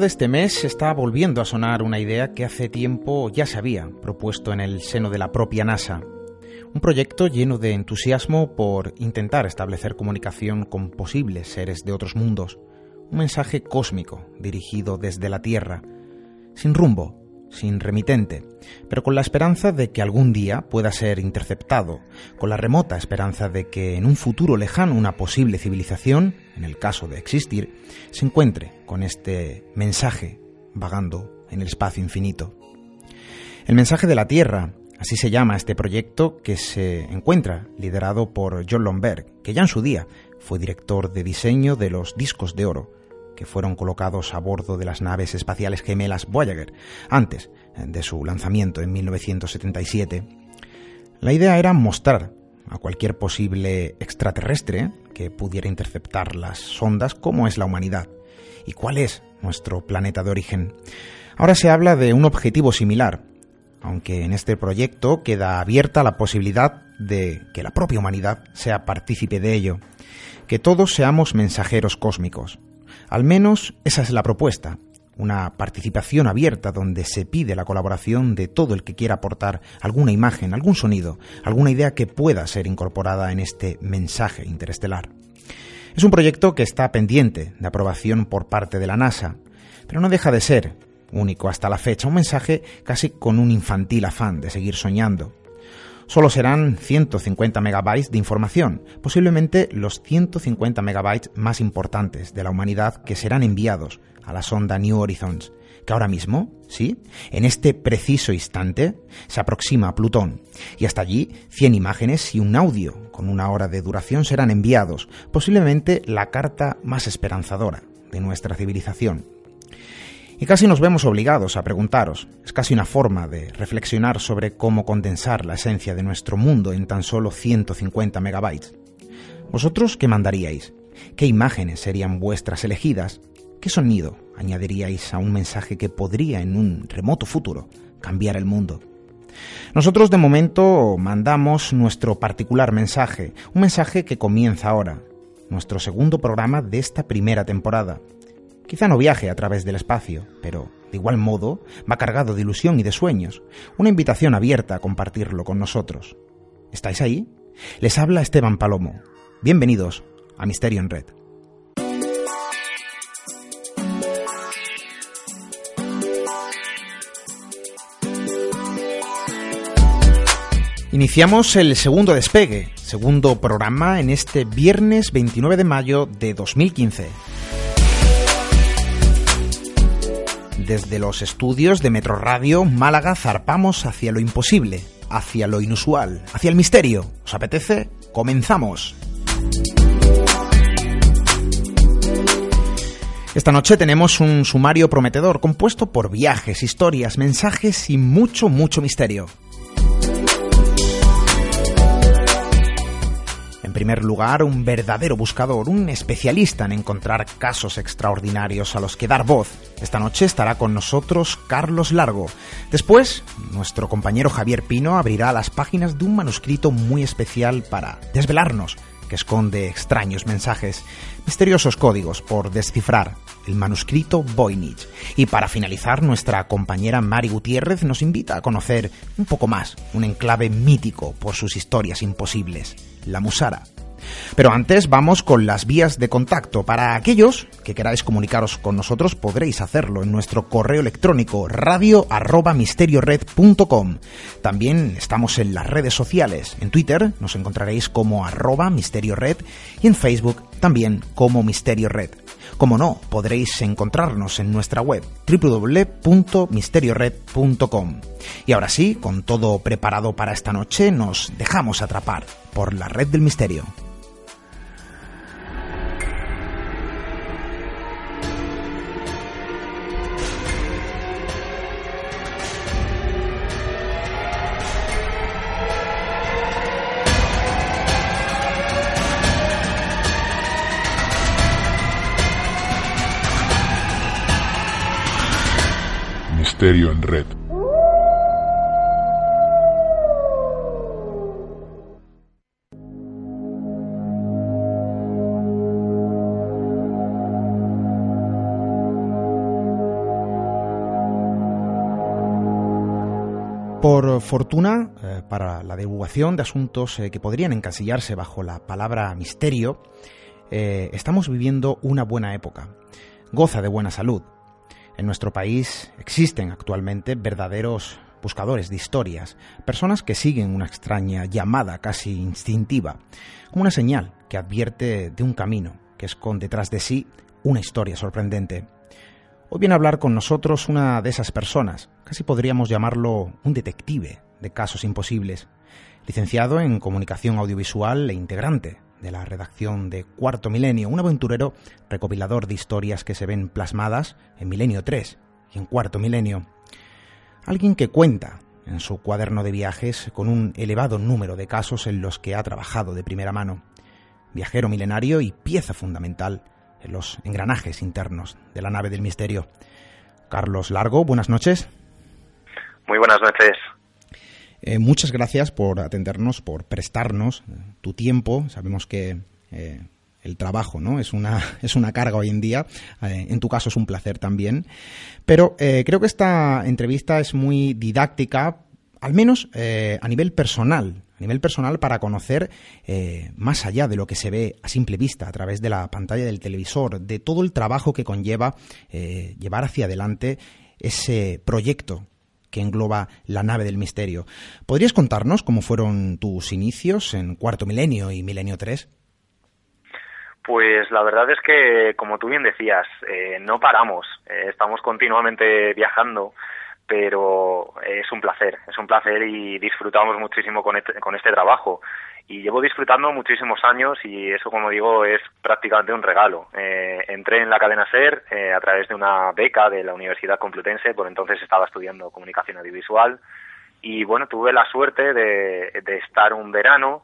De este mes está volviendo a sonar una idea que hace tiempo ya se había propuesto en el seno de la propia NASA. Un proyecto lleno de entusiasmo por intentar establecer comunicación con posibles seres de otros mundos. Un mensaje cósmico dirigido desde la Tierra, sin rumbo, sin remitente, pero con la esperanza de que algún día pueda ser interceptado, con la remota esperanza de que en un futuro lejano una posible civilización, en el caso de existir, se encuentre con este mensaje vagando en el espacio infinito. El mensaje de la Tierra, así se llama este proyecto que se encuentra liderado por John Lomberg, que ya en su día fue director de diseño de los discos de oro, que fueron colocados a bordo de las naves espaciales gemelas Voyager, antes de su lanzamiento en 1977. La idea era mostrar a cualquier posible extraterrestre que pudiera interceptar las sondas cómo es la humanidad y cuál es nuestro planeta de origen. Ahora se habla de un objetivo similar, aunque en este proyecto queda abierta la posibilidad de que la propia humanidad sea partícipe de ello, que todos seamos mensajeros cósmicos. Al menos esa es la propuesta, una participación abierta donde se pide la colaboración de todo el que quiera aportar alguna imagen, algún sonido, alguna idea que pueda ser incorporada en este mensaje interestelar. Es un proyecto que está pendiente de aprobación por parte de la NASA, pero no deja de ser, único hasta la fecha, un mensaje casi con un infantil afán de seguir soñando. Solo serán 150 megabytes de información, posiblemente los 150 megabytes más importantes de la humanidad que serán enviados a la sonda New Horizons, que ahora mismo, sí, en este preciso instante, se aproxima a Plutón, y hasta allí 100 imágenes y un audio con una hora de duración serán enviados, posiblemente la carta más esperanzadora de nuestra civilización. Y casi nos vemos obligados a preguntaros, es casi una forma de reflexionar sobre cómo condensar la esencia de nuestro mundo en tan solo 150 megabytes. ¿Vosotros qué mandaríais? ¿Qué imágenes serían vuestras elegidas? ¿Qué sonido añadiríais a un mensaje que podría en un remoto futuro cambiar el mundo? Nosotros de momento mandamos nuestro particular mensaje, un mensaje que comienza ahora, nuestro segundo programa de esta primera temporada. Quizá no viaje a través del espacio, pero de igual modo va cargado de ilusión y de sueños, una invitación abierta a compartirlo con nosotros. ¿Estáis ahí? Les habla Esteban Palomo. Bienvenidos a Misterio en Red. Iniciamos el segundo despegue, segundo programa en este viernes 29 de mayo de 2015. Desde los estudios de Metro Radio Málaga zarpamos hacia lo imposible, hacia lo inusual, hacia el misterio. ¿Os apetece? Comenzamos. Esta noche tenemos un sumario prometedor compuesto por viajes, historias, mensajes y mucho, mucho misterio. En primer lugar, un verdadero buscador, un especialista en encontrar casos extraordinarios a los que dar voz. Esta noche estará con nosotros Carlos Largo. Después, nuestro compañero Javier Pino abrirá las páginas de un manuscrito muy especial para desvelarnos que esconde extraños mensajes, misteriosos códigos por descifrar, el manuscrito Voynich. Y para finalizar, nuestra compañera Mari Gutiérrez nos invita a conocer un poco más un enclave mítico por sus historias imposibles la Musara. Pero antes vamos con las vías de contacto. Para aquellos que queráis comunicaros con nosotros podréis hacerlo en nuestro correo electrónico radio También estamos en las redes sociales. En Twitter nos encontraréis como arroba misteriored y en Facebook también como Misterio Red. Como no, podréis encontrarnos en nuestra web www.misteriored.com. Y ahora sí, con todo preparado para esta noche, nos dejamos atrapar por la red del misterio. Misterio en Red. Por fortuna, eh, para la divulgación de asuntos eh, que podrían encasillarse bajo la palabra misterio, eh, estamos viviendo una buena época. Goza de buena salud. En nuestro país existen actualmente verdaderos buscadores de historias, personas que siguen una extraña llamada casi instintiva, como una señal que advierte de un camino que esconde detrás de sí una historia sorprendente. Hoy viene a hablar con nosotros una de esas personas, casi podríamos llamarlo un detective de casos imposibles, licenciado en comunicación audiovisual e integrante de la redacción de Cuarto Milenio, un aventurero recopilador de historias que se ven plasmadas en Milenio 3 y en Cuarto Milenio. Alguien que cuenta en su cuaderno de viajes con un elevado número de casos en los que ha trabajado de primera mano. Viajero milenario y pieza fundamental en los engranajes internos de la nave del misterio. Carlos Largo, buenas noches. Muy buenas noches. Eh, muchas gracias por atendernos, por prestarnos eh, tu tiempo. Sabemos que eh, el trabajo no es una es una carga hoy en día. en tu caso es un placer también. Pero creo que esta entrevista es muy didáctica, al menos a nivel personal a nivel personal para conocer más allá de lo que se ve a simple vista a través de la pantalla del televisor, de todo el trabajo que conlleva llevar hacia adelante ese proyecto que engloba la nave del misterio. ¿Podrías contarnos cómo fueron tus inicios en Cuarto Milenio y Milenio 3? Pues la verdad es que, como tú bien decías, eh, no paramos, estamos continuamente viajando pero es un placer, es un placer y disfrutamos muchísimo con este, con este trabajo. Y llevo disfrutando muchísimos años y eso, como digo, es prácticamente un regalo. Eh, entré en la cadena SER eh, a través de una beca de la Universidad Complutense, por entonces estaba estudiando comunicación audiovisual y bueno, tuve la suerte de, de estar un verano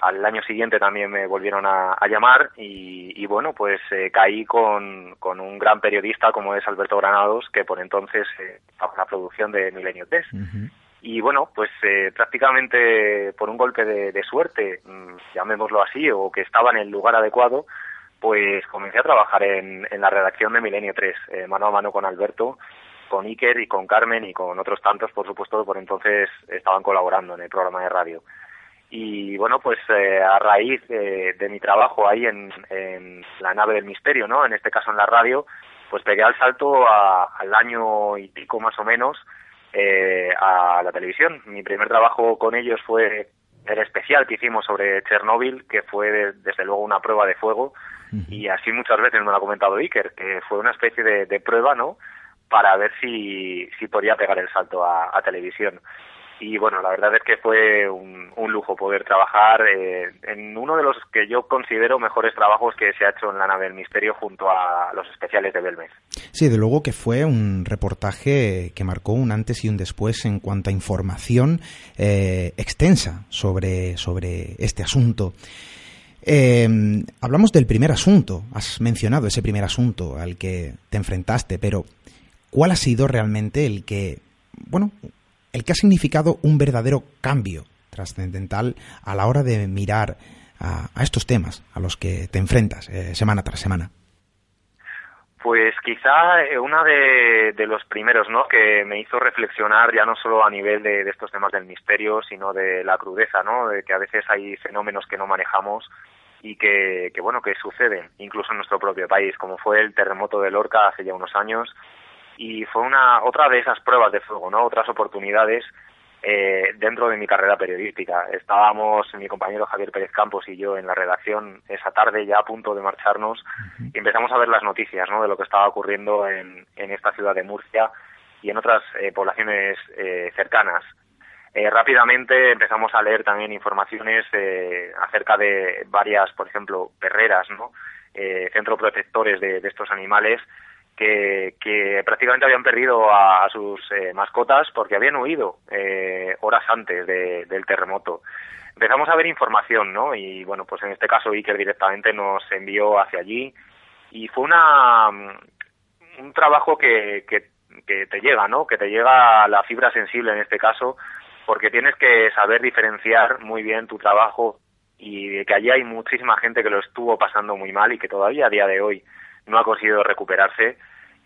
al año siguiente también me volvieron a, llamar y, bueno, pues eh, caí con, con, un gran periodista como es Alberto Granados, que por entonces eh, estaba en la producción de Milenio 3. Y bueno, pues eh, prácticamente por un golpe de, suerte, mm, llamémoslo así, o que estaba en el lugar adecuado, pues comencé a trabajar en, la redacción de Milenio 3, mano a mano con Alberto, con Iker y con Carmen y con otros tantos, por supuesto, por entonces estaban colaborando en el programa de radio. Y bueno pues eh, a raíz de, mi trabajo ahí en, la nave del misterio no en este caso en la radio pues pegué al salto al año y pico más o menos eh, a la televisión. Mi primer trabajo con ellos fue el especial que hicimos sobre Chernóbil que fue desde luego una prueba de fuego. Y así muchas veces me lo ha comentado Iker que fue una especie de, prueba no para ver si si podía pegar el salto a televisión y bueno, la verdad es que fue un, lujo poder trabajar eh, en uno de los que yo considero mejores trabajos que se ha hecho en la nave del misterio junto a los especiales de Belmez. Sí, de luego que fue un reportaje que marcó un antes y un después en cuanto a información eh, extensa sobre, sobre este asunto. Eh, hablamos del primer asunto, has mencionado ese primer asunto al que te enfrentaste, pero ¿cuál ha sido realmente el que, bueno, el que ha significado un verdadero cambio trascendental a la hora de mirar a, estos temas a los que te enfrentas eh, semana tras semana? Pues quizá eh, uno de, los primeros, ¿no? Que me hizo reflexionar ya no solo a nivel de, estos temas del misterio, sino de la crudeza, ¿no? De que a veces hay fenómenos que no manejamos y que, que, bueno, que suceden, incluso en nuestro propio país, como fue el terremoto de Lorca hace ya unos años, y fue una otra de esas pruebas de fuego, ¿no? Otras oportunidades eh, dentro de mi carrera periodística. Estábamos mi compañero Javier Pérez Campos y yo en la redacción esa tarde ya a punto de marcharnos y empezamos a ver las noticias, ¿no? De lo que estaba ocurriendo en, en esta ciudad de Murcia y en otras eh, poblaciones eh, cercanas. rápidamente empezamos a leer también informaciones acerca de varias, por ejemplo, perreras, ¿no? centros protectores de, de estos animales que, prácticamente habían perdido a, sus eh, mascotas porque habían huido eh, horas antes del terremoto. Empezamos a ver información, ¿no? Y bueno, pues en este caso Iker directamente nos envió hacia allí y fue una un trabajo que, que, que te llega, ¿no? Que te llega la fibra sensible en este caso porque tienes que saber diferenciar muy bien tu trabajo y que allí hay muchísima gente que lo estuvo pasando muy mal y que todavía a día de hoy no ha conseguido recuperarse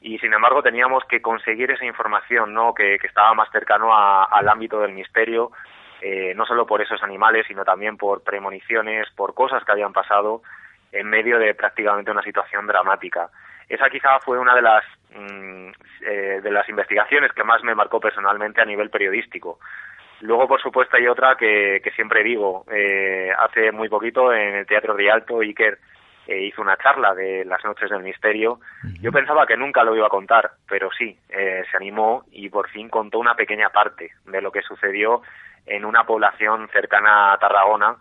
y sin embargo teníamos que conseguir esa información no que, estaba más cercano al ámbito del misterio eh, no solo por esos animales sino también por premoniciones por cosas que habían pasado en medio de prácticamente una situación dramática esa quizá fue una de las mm, eh, de las investigaciones que más me marcó personalmente a nivel periodístico Luego, por supuesto, hay otra que, que siempre digo. Eh, hace muy poquito en el Teatro Rialto, Iker eh, hizo una charla de las noches del misterio. Yo pensaba que nunca lo iba a contar, pero sí, eh, se animó y por fin contó una pequeña parte de lo que sucedió en una población cercana a Tarragona,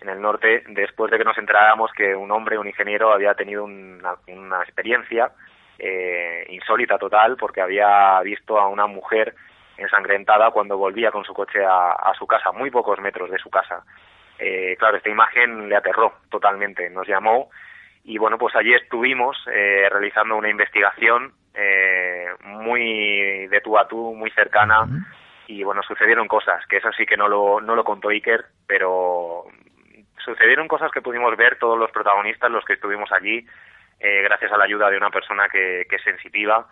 en el norte, después de que nos enteráramos que un hombre, un ingeniero, había tenido una, experiencia eh, insólita total porque había visto a una mujer ensangrentada cuando volvía con su coche a, a su casa, muy pocos metros de su casa. Eh, claro, esta imagen le aterró totalmente. Nos llamó y bueno, pues allí estuvimos eh, realizando una investigación eh, muy de tú a tú, muy cercana. Y bueno, sucedieron cosas, que eso sí que no lo, no lo contó Iker, pero sucedieron cosas que pudimos ver todos los protagonistas, los que estuvimos allí, eh, gracias a la ayuda de una persona que, que es sensitiva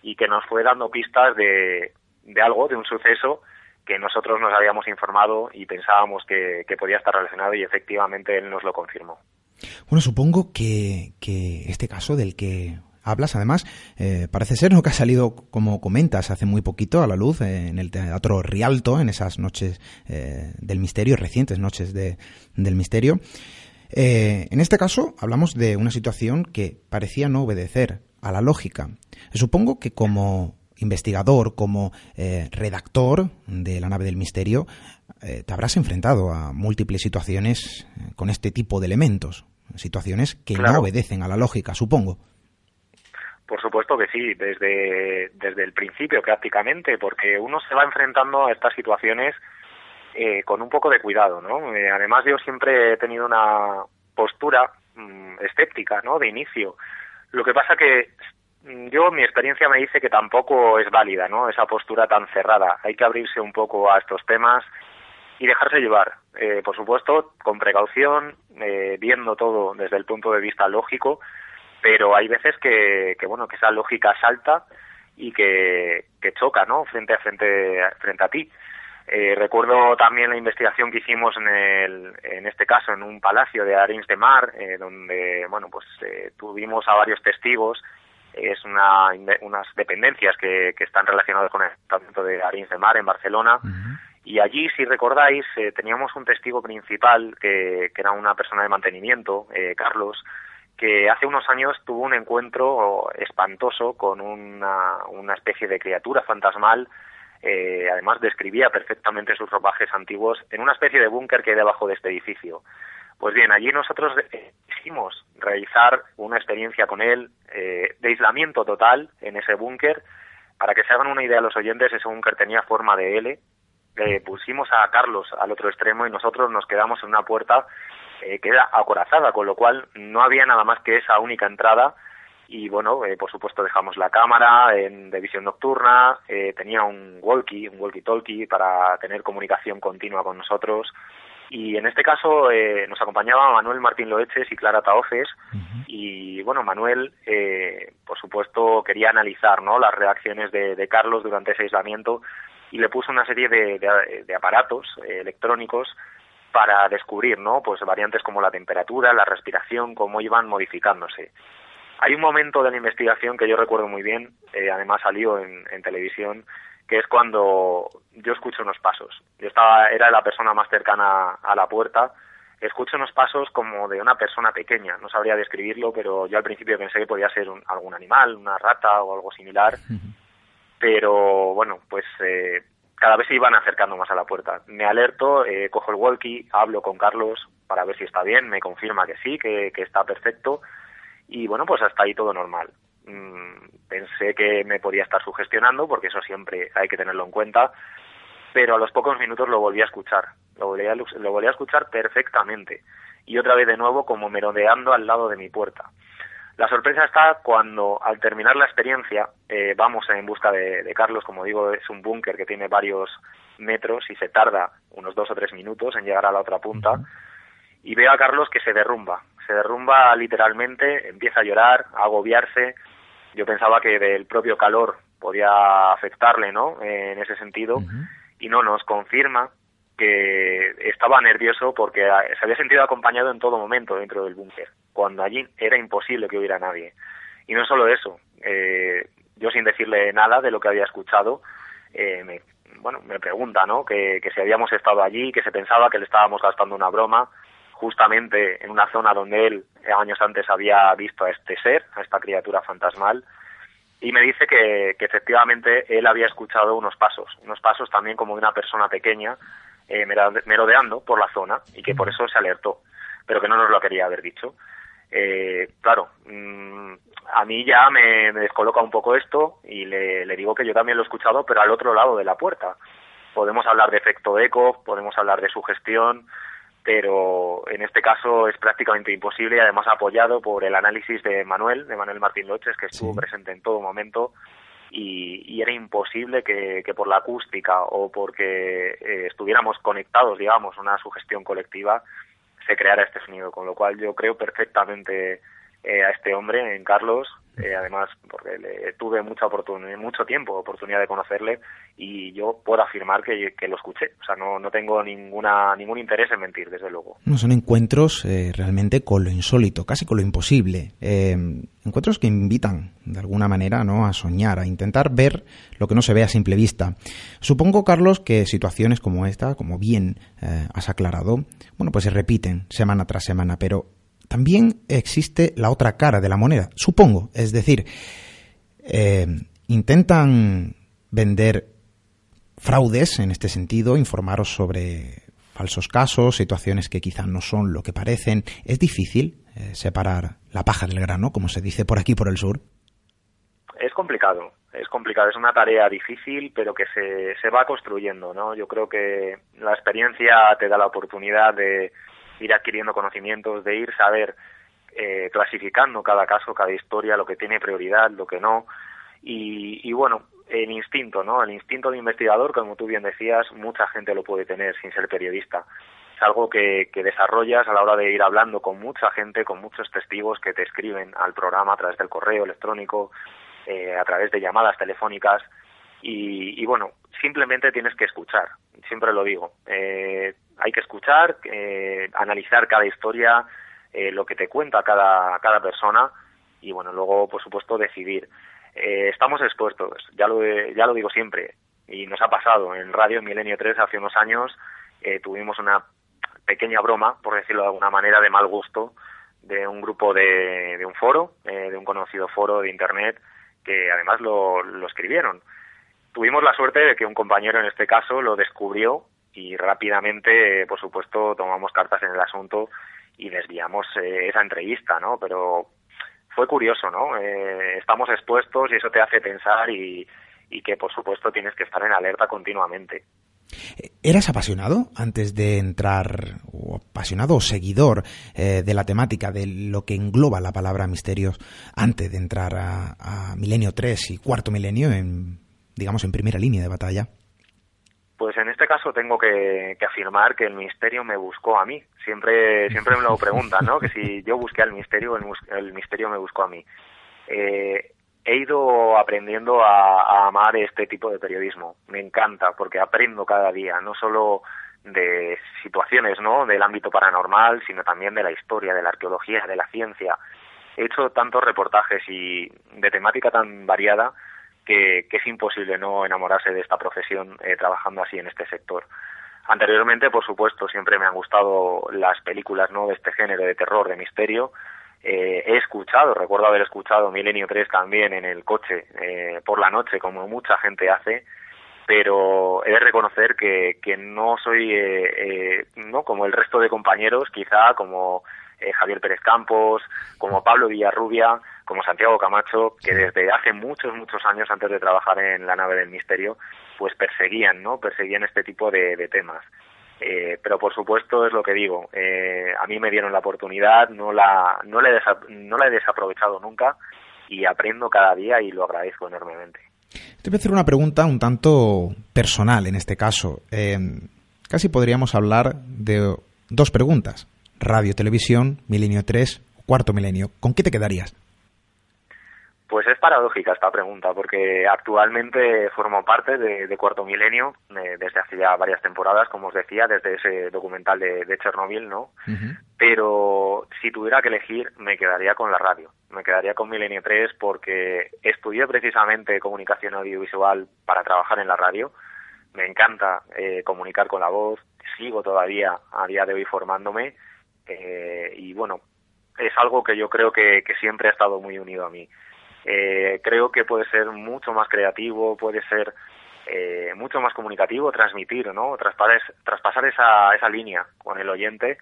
y que nos fue dando pistas de, de algo, de un suceso que nosotros nos habíamos informado y pensábamos que, que podía estar relacionado y efectivamente él nos lo confirmó. Bueno, supongo que, este caso del que hablas, además, eh, parece ser que ha salido, como comentas, hace muy poquito a la luz eh, en el Teatro Rialto, en esas noches eh, del misterio, recientes noches de, del misterio. en este caso, hablamos de una situación que parecía no obedecer a la lógica. Supongo que como investigador, como redactor de la nave del misterio, eh, te habrás enfrentado a múltiples situaciones eh, con este tipo de elementos, situaciones que no obedecen a la lógica, supongo. Por supuesto que sí, desde, desde el principio prácticamente, porque uno se va enfrentando a estas situaciones eh, con un poco de cuidado, ¿no? además yo siempre he tenido una postura mm, escéptica, ¿no? De inicio. Lo que pasa que yo, mi experiencia me dice que tampoco es válida, ¿no? Esa postura tan cerrada. Hay que abrirse un poco a estos temas y dejarse llevar, eh, por supuesto, con precaución, eh, viendo todo desde el punto de vista lógico, pero hay veces que, que bueno, que esa lógica salta y que, que choca, ¿no? Frente a frente, frente a ti. Eh, recuerdo también la investigación que hicimos en, el, en este caso en un palacio de Arins de Mar, eh, donde bueno pues eh, tuvimos a varios testigos. Es una, unas dependencias que, que están relacionadas con el tratamiento de Arins de Mar en Barcelona. Y allí, si recordáis, eh, teníamos un testigo principal que, que, era una persona de mantenimiento, eh, Carlos, que hace unos años tuvo un encuentro espantoso con una, una especie de criatura fantasmal Eh, además describía perfectamente sus ropajes antiguos en una especie de búnker que hay debajo de este edificio. Pues bien, allí nosotros quisimos realizar una experiencia con él eh, de aislamiento total en ese búnker. Para que se hagan una idea los oyentes, ese búnker tenía forma de L. pusimos a Carlos al otro extremo y nosotros nos quedamos en una puerta eh, que era acorazada, con lo cual no había nada más que esa única entrada y bueno, eh, por supuesto dejamos la cámara en, de visión nocturna, eh, tenía un walkie, un walkie-talkie para tener comunicación continua con nosotros y en este caso eh, nos acompañaba Manuel Martín Loeches y Clara Taoces y bueno, Manuel por supuesto quería analizar ¿no? las reacciones de, Carlos durante ese aislamiento y le puso una serie de, de aparatos electrónicos para descubrir, ¿no? Pues variantes como la temperatura, la respiración, cómo iban modificándose. Hay un momento de la investigación que yo recuerdo muy bien, eh, además salió en, televisión, que es cuando yo escucho unos pasos. Yo estaba, era la persona más cercana a la puerta, escucho unos pasos como de una persona pequeña, no sabría describirlo, pero yo al principio pensé que podía ser algún animal, una rata o algo similar, pero bueno, pues eh, cada vez se iban acercando más a la puerta. Me alerto, eh, cojo el walkie, hablo con Carlos para ver si está bien, me confirma que sí, que, está perfecto y bueno, pues hasta ahí todo normal. Mm, pensé que me podía estar sugestionando porque eso siempre hay que tenerlo en cuenta, pero a los pocos minutos lo volví a escuchar, lo volví a, lo volví a escuchar perfectamente y otra vez de nuevo como merodeando al lado de mi puerta. La sorpresa está cuando, al terminar la experiencia, eh, vamos en busca de, Carlos. Como digo, es un búnker que tiene varios metros y se tarda unos dos o tres minutos en llegar a la otra punta. Y veo a Carlos que se derrumba. Se derrumba literalmente, empieza a llorar, a agobiarse. Yo pensaba que del propio calor podía afectarle, ¿no? en ese sentido. Y no, nos confirma que estaba nervioso porque se había sentido acompañado en todo momento dentro del búnker cuando allí era imposible que hubiera nadie. Y no solo eso, eh, yo sin decirle nada de lo que había escuchado, eh, me, bueno, me pregunta, ¿no? Que, si habíamos estado allí, que se pensaba que le estábamos gastando una broma, justamente en una zona donde él años antes había visto a este ser, a esta criatura fantasmal, y me dice que, que efectivamente él había escuchado unos pasos, unos pasos también como de una persona pequeña, eh, merodeando por la zona, y que por eso se alertó, pero que no nos lo quería haber dicho eh, claro, mm, a mí ya me, descoloca un poco esto y le, digo que yo también lo he escuchado, pero al otro lado de la puerta. Podemos hablar de efecto eco, podemos hablar de sugestión, pero en este caso es prácticamente imposible y además apoyado por el análisis de Manuel, de Manuel Martín Loches, que estuvo presente en todo momento y, era imposible que, por la acústica o porque eh, estuviéramos conectados, digamos, una sugestión colectiva, se creara este sonido, con lo cual yo creo perfectamente eh, a este hombre, en Carlos, eh, además porque le tuve mucha oportunidad, mucho tiempo oportunidad de conocerle y yo puedo afirmar que, lo escuché, o sea, no, no tengo ninguna ningún interés en mentir, desde luego. No son encuentros eh, realmente con lo insólito, casi con lo imposible, encuentros que invitan de alguna manera ¿no? a soñar, a intentar ver lo que no se ve a simple vista. Supongo, Carlos, que situaciones como esta, como bien has aclarado, bueno, pues se repiten semana tras semana, pero también existe la otra cara de la moneda, supongo. Es decir, eh, intentan vender fraudes en este sentido, informaros sobre falsos casos, situaciones que quizás no son lo que parecen. Es difícil eh, separar la paja del grano, como se dice por aquí, por el sur. Es complicado, es complicado, es una tarea difícil, pero que se, se va construyendo, ¿no? Yo creo que la experiencia te da la oportunidad de, ir adquiriendo conocimientos, de ir saber eh, clasificando cada caso, cada historia, lo que tiene prioridad, lo que no. Y, bueno, el instinto, ¿no? El instinto de investigador, como tú bien decías, mucha gente lo puede tener sin ser periodista. Es algo que, que desarrollas a la hora de ir hablando con mucha gente, con muchos testigos que te escriben al programa a través del correo electrónico, eh, a través de llamadas telefónicas. Y, y, bueno, simplemente tienes que escuchar, siempre lo digo. Eh, hay que escuchar, eh, analizar cada historia, eh, lo que te cuenta cada, cada persona y bueno, luego por supuesto decidir. Eh, estamos expuestos, ya lo, ya lo digo siempre, y nos ha pasado en Radio Milenio 3 hace unos años, tuvimos una pequeña broma, por decirlo de alguna manera, de mal gusto, de un grupo de, de un foro, de un conocido foro de Internet, que además lo, lo escribieron tuvimos la suerte de que un compañero en este caso lo descubrió y rápidamente, por supuesto, tomamos cartas en el asunto y desviamos eh, esa entrevista, ¿no? Pero fue curioso, ¿no? Eh, estamos expuestos y eso te hace pensar y, que, por supuesto, tienes que estar en alerta continuamente. ¿Eras apasionado antes de entrar, o apasionado o seguidor eh, de la temática, de lo que engloba la palabra misterios, antes de entrar a, Milenio 3 y Cuarto Milenio, en, digamos, en primera línea de batalla? Pues en este caso tengo que, afirmar que el misterio me buscó a mí. Siempre, siempre me lo preguntan, ¿no? Que si yo busqué al misterio, el, el misterio me buscó a mí. Eh, he ido aprendiendo a, amar este tipo de periodismo. Me encanta porque aprendo cada día, no solo de situaciones ¿no? del ámbito paranormal, sino también de la historia, de la arqueología, de la ciencia. He hecho tantos reportajes y de temática tan variada que, es imposible no enamorarse de esta profesión eh, trabajando así en este sector. Anteriormente, por supuesto, siempre me han gustado las películas ¿no? de este género de terror, de misterio, eh, he escuchado, recuerdo haber escuchado Milenio 3 también en el coche eh, por la noche, como mucha gente hace, pero he de reconocer que, que no soy eh, no como el resto de compañeros, quizá como Javier Pérez Campos, como Pablo Villarrubia, como Santiago Camacho, que desde hace muchos, muchos años antes de trabajar en la nave del misterio, pues perseguían, ¿no? Perseguían este tipo de temas. Eh, pero por supuesto es lo que digo, eh, a mí me dieron la oportunidad, no la, no, la he no la he desaprovechado nunca y aprendo cada día y lo agradezco enormemente. Te voy a hacer una pregunta un tanto personal en este caso. Eh, casi podríamos hablar de dos preguntas. Radio, televisión, milenio 3, cuarto milenio. ¿Con qué te quedarías? Pues es paradójica esta pregunta, porque actualmente formo parte de, Cuarto Milenio eh, desde hace ya varias temporadas, como os decía, desde ese documental de, Chernobyl, ¿no? Pero si tuviera que elegir, me quedaría con la radio, me quedaría con Milenio 3 porque estudié precisamente comunicación audiovisual para trabajar en la radio. Me encanta eh, comunicar con la voz, sigo todavía a día de hoy formándome. Eh, y bueno, es algo que yo creo que siempre ha estado muy unido a mí eh, creo que puede ser mucho más creativo, puede ser eh, mucho más comunicativo, transmitir, ¿no? Traspasar, traspasar esa, esa línea con el oyente.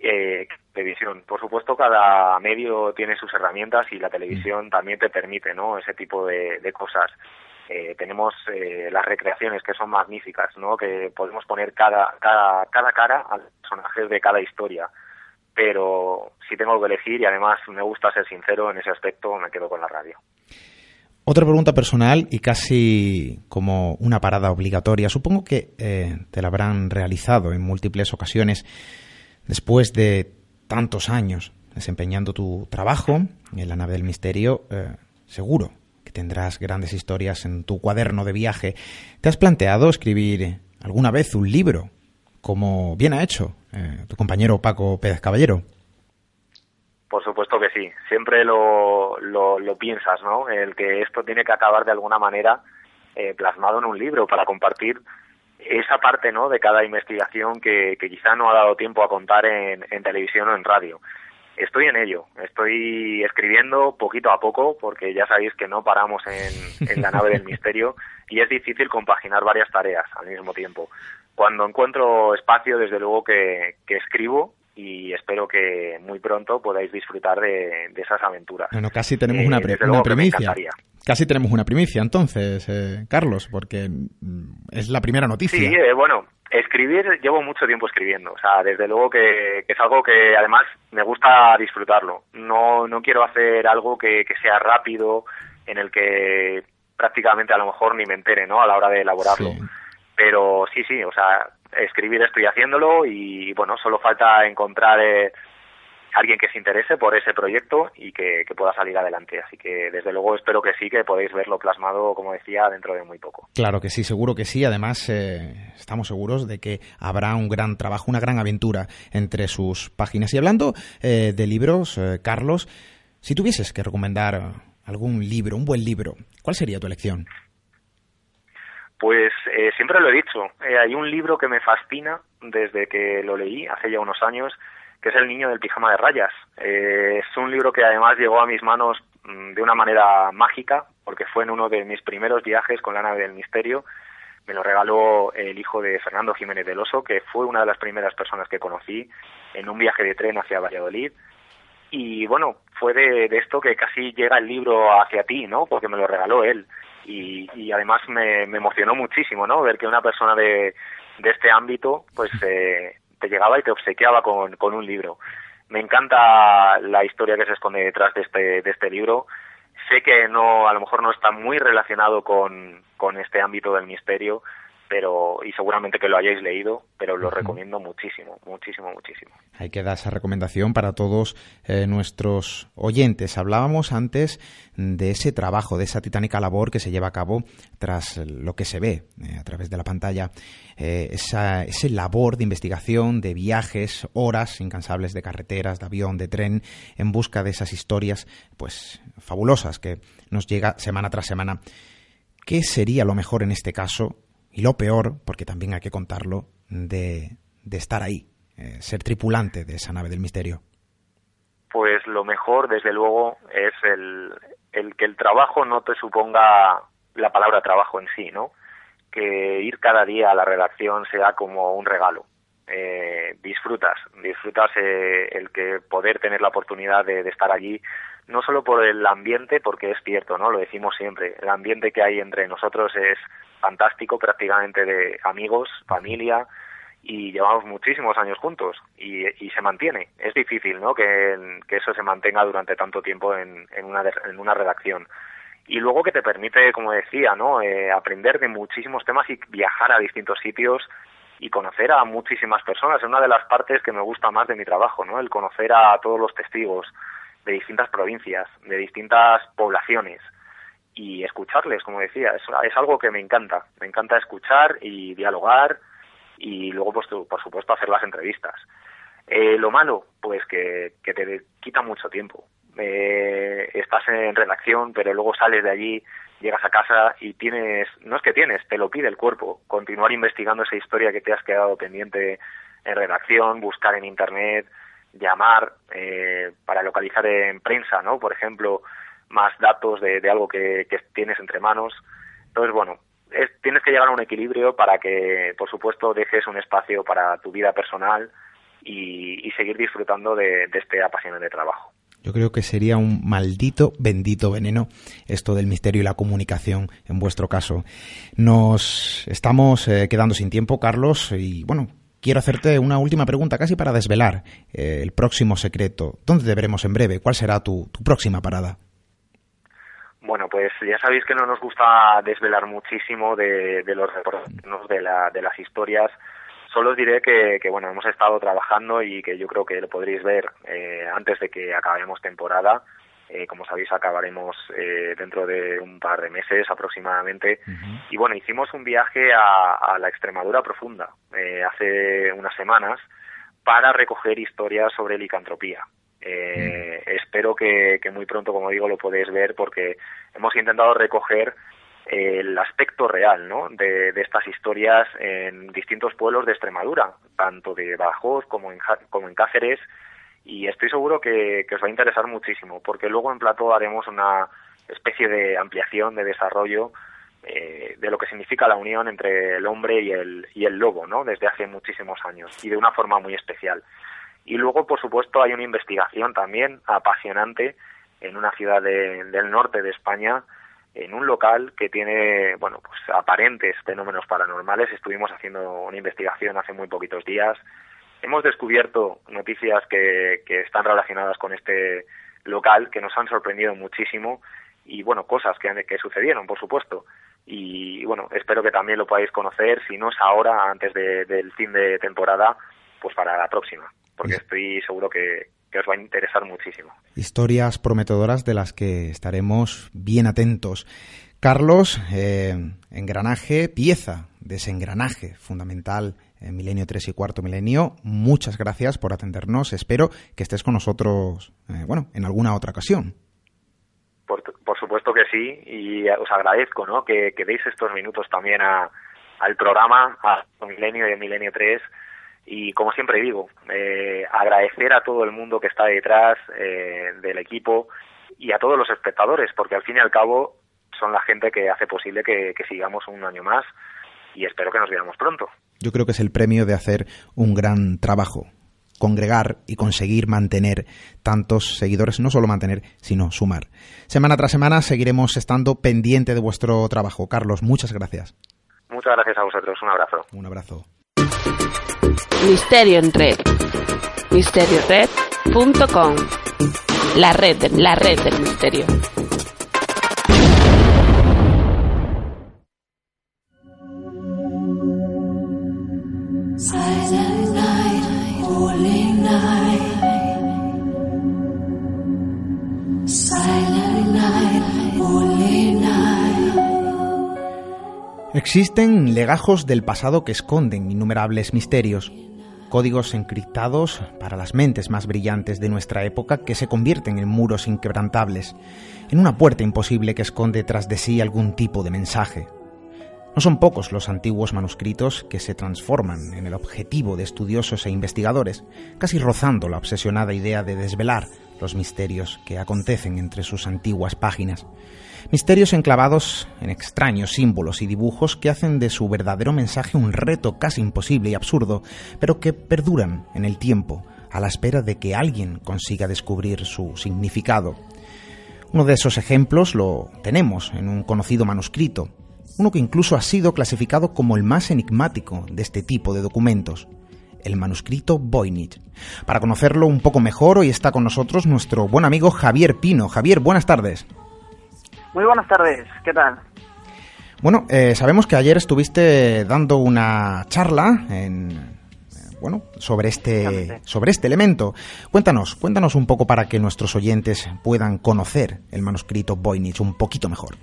Eh, televisión. Por supuesto, cada medio tiene sus herramientas y la televisión mm. también te permite, ¿no? Ese tipo de, de cosas. Eh, tenemos eh, las recreaciones que son magníficas, ¿no? Que podemos poner cada, cada, cada cara al personaje de cada historia pero si tengo que elegir y además me gusta ser sincero en ese aspecto, me quedo con la radio. Otra pregunta personal y casi como una parada obligatoria. Supongo que eh, te la habrán realizado en múltiples ocasiones después de tantos años desempeñando tu trabajo en la nave del misterio. Eh, seguro que tendrás grandes historias en tu cuaderno de viaje. ¿Te has planteado escribir alguna vez un libro como bien ha hecho eh, tu compañero Paco Pérez Caballero. Por supuesto que sí, siempre lo, lo, piensas, ¿no? El que esto tiene que acabar de alguna manera eh, plasmado en un libro para compartir esa parte, ¿no? De cada investigación que, que quizá no ha dado tiempo a contar en, en televisión o en radio. Estoy en ello, estoy escribiendo poquito a poco porque ya sabéis que no paramos en, en la nave del misterio y es difícil compaginar varias tareas al mismo tiempo cuando encuentro espacio, desde luego que, escribo y espero que muy pronto podáis disfrutar de, esas aventuras. Bueno, casi tenemos una, eh, una primicia. Casi tenemos una primicia entonces, eh, Carlos, porque mm, es la primera noticia. Sí, eh, bueno, escribir, llevo mucho tiempo escribiendo, o sea, desde luego que, es algo que además me gusta disfrutarlo. No, no quiero hacer algo que, sea rápido, en el que prácticamente a lo mejor ni me entere, ¿no? A la hora de elaborarlo. Pero sí, sí, o sea, escribir estoy haciéndolo y bueno, solo falta encontrar eh, alguien que se interese por ese proyecto y que, pueda salir adelante. Así que desde luego espero que sí, que podéis verlo plasmado, como decía, dentro de muy poco. Claro que sí, seguro que sí. Además, eh, estamos seguros de que habrá un gran trabajo, una gran aventura entre sus páginas. Y hablando eh, de libros, Carlos, si tuvieses que recomendar algún libro, un buen libro, ¿cuál sería tu elección? Pues eh, siempre lo he dicho, eh, hay un libro que me fascina desde que lo leí hace ya unos años, que es El niño del pijama de rayas. Eh, es un libro que además llegó a mis manos mm, de una manera mágica, porque fue en uno de mis primeros viajes con la nave del misterio. Me lo regaló el hijo de Fernando Jiménez del Oso, que fue una de las primeras personas que conocí en un viaje de tren hacia Valladolid. Y bueno, fue de, esto que casi llega el libro hacia ti, ¿no? Porque me lo regaló él. Y, además me, emocionó muchísimo, ¿no? Ver que una persona de, de este ámbito, pues eh, te llegaba y te obsequiaba con, con un libro. Me encanta la historia que se esconde detrás de este, de este libro. Sé que no, a lo mejor no está muy relacionado con, con este ámbito del misterio, pero y seguramente que lo hayáis leído, pero lo recomiendo muchísimo, muchísimo, muchísimo. Hay que dar esa recomendación para todos eh, nuestros oyentes. Hablábamos antes de ese trabajo, de esa titánica labor que se lleva a cabo tras lo que se ve eh, a través de la pantalla, eh, esa, ese labor de investigación, de viajes, horas incansables de carreteras, de avión, de tren, en busca de esas historias, pues fabulosas que nos llega semana tras semana. ¿Qué sería lo mejor en este caso y lo peor, porque también hay que contarlo, de, estar ahí, eh, ser tripulante de esa nave del misterio? Pues lo mejor, desde luego, es el, que el trabajo no te suponga la palabra trabajo en sí, ¿no? Que ir cada día a la redacción sea como un regalo. Eh, disfrutas, disfrutas eh, el que poder tener la oportunidad de, de, estar allí, no solo por el ambiente, porque es cierto, ¿no? Lo decimos siempre, el ambiente que hay entre nosotros es fantástico, prácticamente de amigos, familia, y llevamos muchísimos años juntos y, y se mantiene. Es difícil ¿no? que, que eso se mantenga durante tanto tiempo en, en, una, en una redacción. Y luego que te permite, como decía, ¿no? Eh, aprender de muchísimos temas y viajar a distintos sitios y conocer a muchísimas personas. Es una de las partes que me gusta más de mi trabajo, ¿no? el conocer a todos los testigos de distintas provincias, de distintas poblaciones y escucharles, como decía, es, algo que me encanta. Me encanta escuchar y dialogar y luego, pues, por supuesto, hacer las entrevistas. Eh, lo malo, pues que, que te quita mucho tiempo. Eh, estás en redacción, pero luego sales de allí, llegas a casa y tienes, no es que tienes, te lo pide el cuerpo, continuar investigando esa historia que te has quedado pendiente en redacción, buscar en internet, llamar eh, para localizar en prensa, ¿no? Por ejemplo, más datos de, algo que, tienes entre manos. Entonces, bueno, tienes que llegar a un equilibrio para que, por supuesto, dejes un espacio para tu vida personal y, seguir disfrutando de, este apasionante trabajo. Yo creo que sería un maldito, bendito veneno esto del misterio y la comunicación en vuestro caso. Nos estamos eh, quedando sin tiempo, Carlos, y bueno, quiero hacerte una última pregunta casi para desvelar eh, el próximo secreto. ¿Dónde te veremos en breve? ¿Cuál será tu próxima parada? Bueno, pues ya sabéis que no nos gusta desvelar muchísimo de, los reportes de, la, de las historias. Solo os diré que, bueno, hemos estado trabajando y que yo creo que lo podréis ver eh, antes de que acabemos temporada. Eh, como sabéis, acabaremos eh, dentro de un par de meses aproximadamente. Y bueno, hicimos un viaje a, la Extremadura profunda hace unas semanas para recoger historias sobre licantropía. Eh, espero que, muy pronto, como digo, lo podéis ver porque hemos intentado recoger el aspecto real ¿no? de, estas historias en distintos pueblos de Extremadura, tanto de Badajoz como en, como en Cáceres, y estoy seguro que, os va a interesar muchísimo, porque luego en Plato haremos una especie de ampliación, de desarrollo eh, de lo que significa la unión entre el hombre y el, y el lobo, ¿no? desde hace muchísimos años, y de una forma muy especial. Y luego, por supuesto, hay una investigación también apasionante en una ciudad del norte de España, en un local que tiene, bueno, pues aparentes fenómenos paranormales. Estuvimos haciendo una investigación hace muy poquitos días. Hemos descubierto noticias que, que están relacionadas con este local que nos han sorprendido muchísimo y, bueno, cosas que, que sucedieron, por supuesto. Y, bueno, espero que también lo podáis conocer, si no es ahora, antes del fin de temporada, pues para la próxima porque estoy seguro que, os va a interesar muchísimo. Historias prometedoras de las que estaremos bien atentos. Carlos, eh, engranaje, pieza de ese engranaje fundamental en Milenio 3 y Cuarto Milenio. Muchas gracias por atendernos. Espero que estés con nosotros, eh, bueno, en alguna otra ocasión. Por, supuesto que sí, y os agradezco ¿no? que, que deis estos minutos también a, al programa, a Milenio y a Milenio 3, y como siempre digo, eh, agradecer a todo el mundo que está detrás eh, del equipo y a todos los espectadores, porque al fin y al cabo son la gente que hace posible que sigamos un año más y espero que nos veamos pronto. Yo creo que es el premio de hacer un gran trabajo, congregar y conseguir mantener tantos seguidores, no solo mantener, sino sumar. Semana tras semana seguiremos estando pendiente de vuestro trabajo. Carlos, muchas gracias. Muchas gracias a vosotros. Un abrazo. Un abrazo. Misterio en red. Misteriored.com. La red, la red del misterio. Existen legajos del pasado que esconden innumerables misterios, códigos encriptados para las mentes más brillantes de nuestra época que se convierten en muros inquebrantables, en una puerta imposible que esconde tras de sí algún tipo de mensaje. No son pocos los antiguos manuscritos que se transforman en el objetivo de estudiosos e investigadores, casi rozando la obsesionada idea de desvelar los misterios que acontecen entre sus antiguas páginas. Misterios enclavados en extraños símbolos y dibujos que hacen de su verdadero mensaje un reto casi imposible y absurdo, pero que perduran en el tiempo, a la espera de que alguien consiga descubrir su significado. Uno de esos ejemplos lo tenemos en un conocido manuscrito, uno que incluso ha sido clasificado como el más enigmático de este tipo de documentos, el manuscrito Voynich. Para conocerlo un poco mejor, hoy está con nosotros nuestro buen amigo Javier Pino. Javier, buenas tardes. Muy buenas tardes, ¿qué tal? Bueno, eh, sabemos que ayer estuviste dando una charla en, bueno, sobre este, sobre este elemento. Cuéntanos, cuéntanos un poco para que nuestros oyentes puedan conocer el manuscrito Voynich un poquito mejor.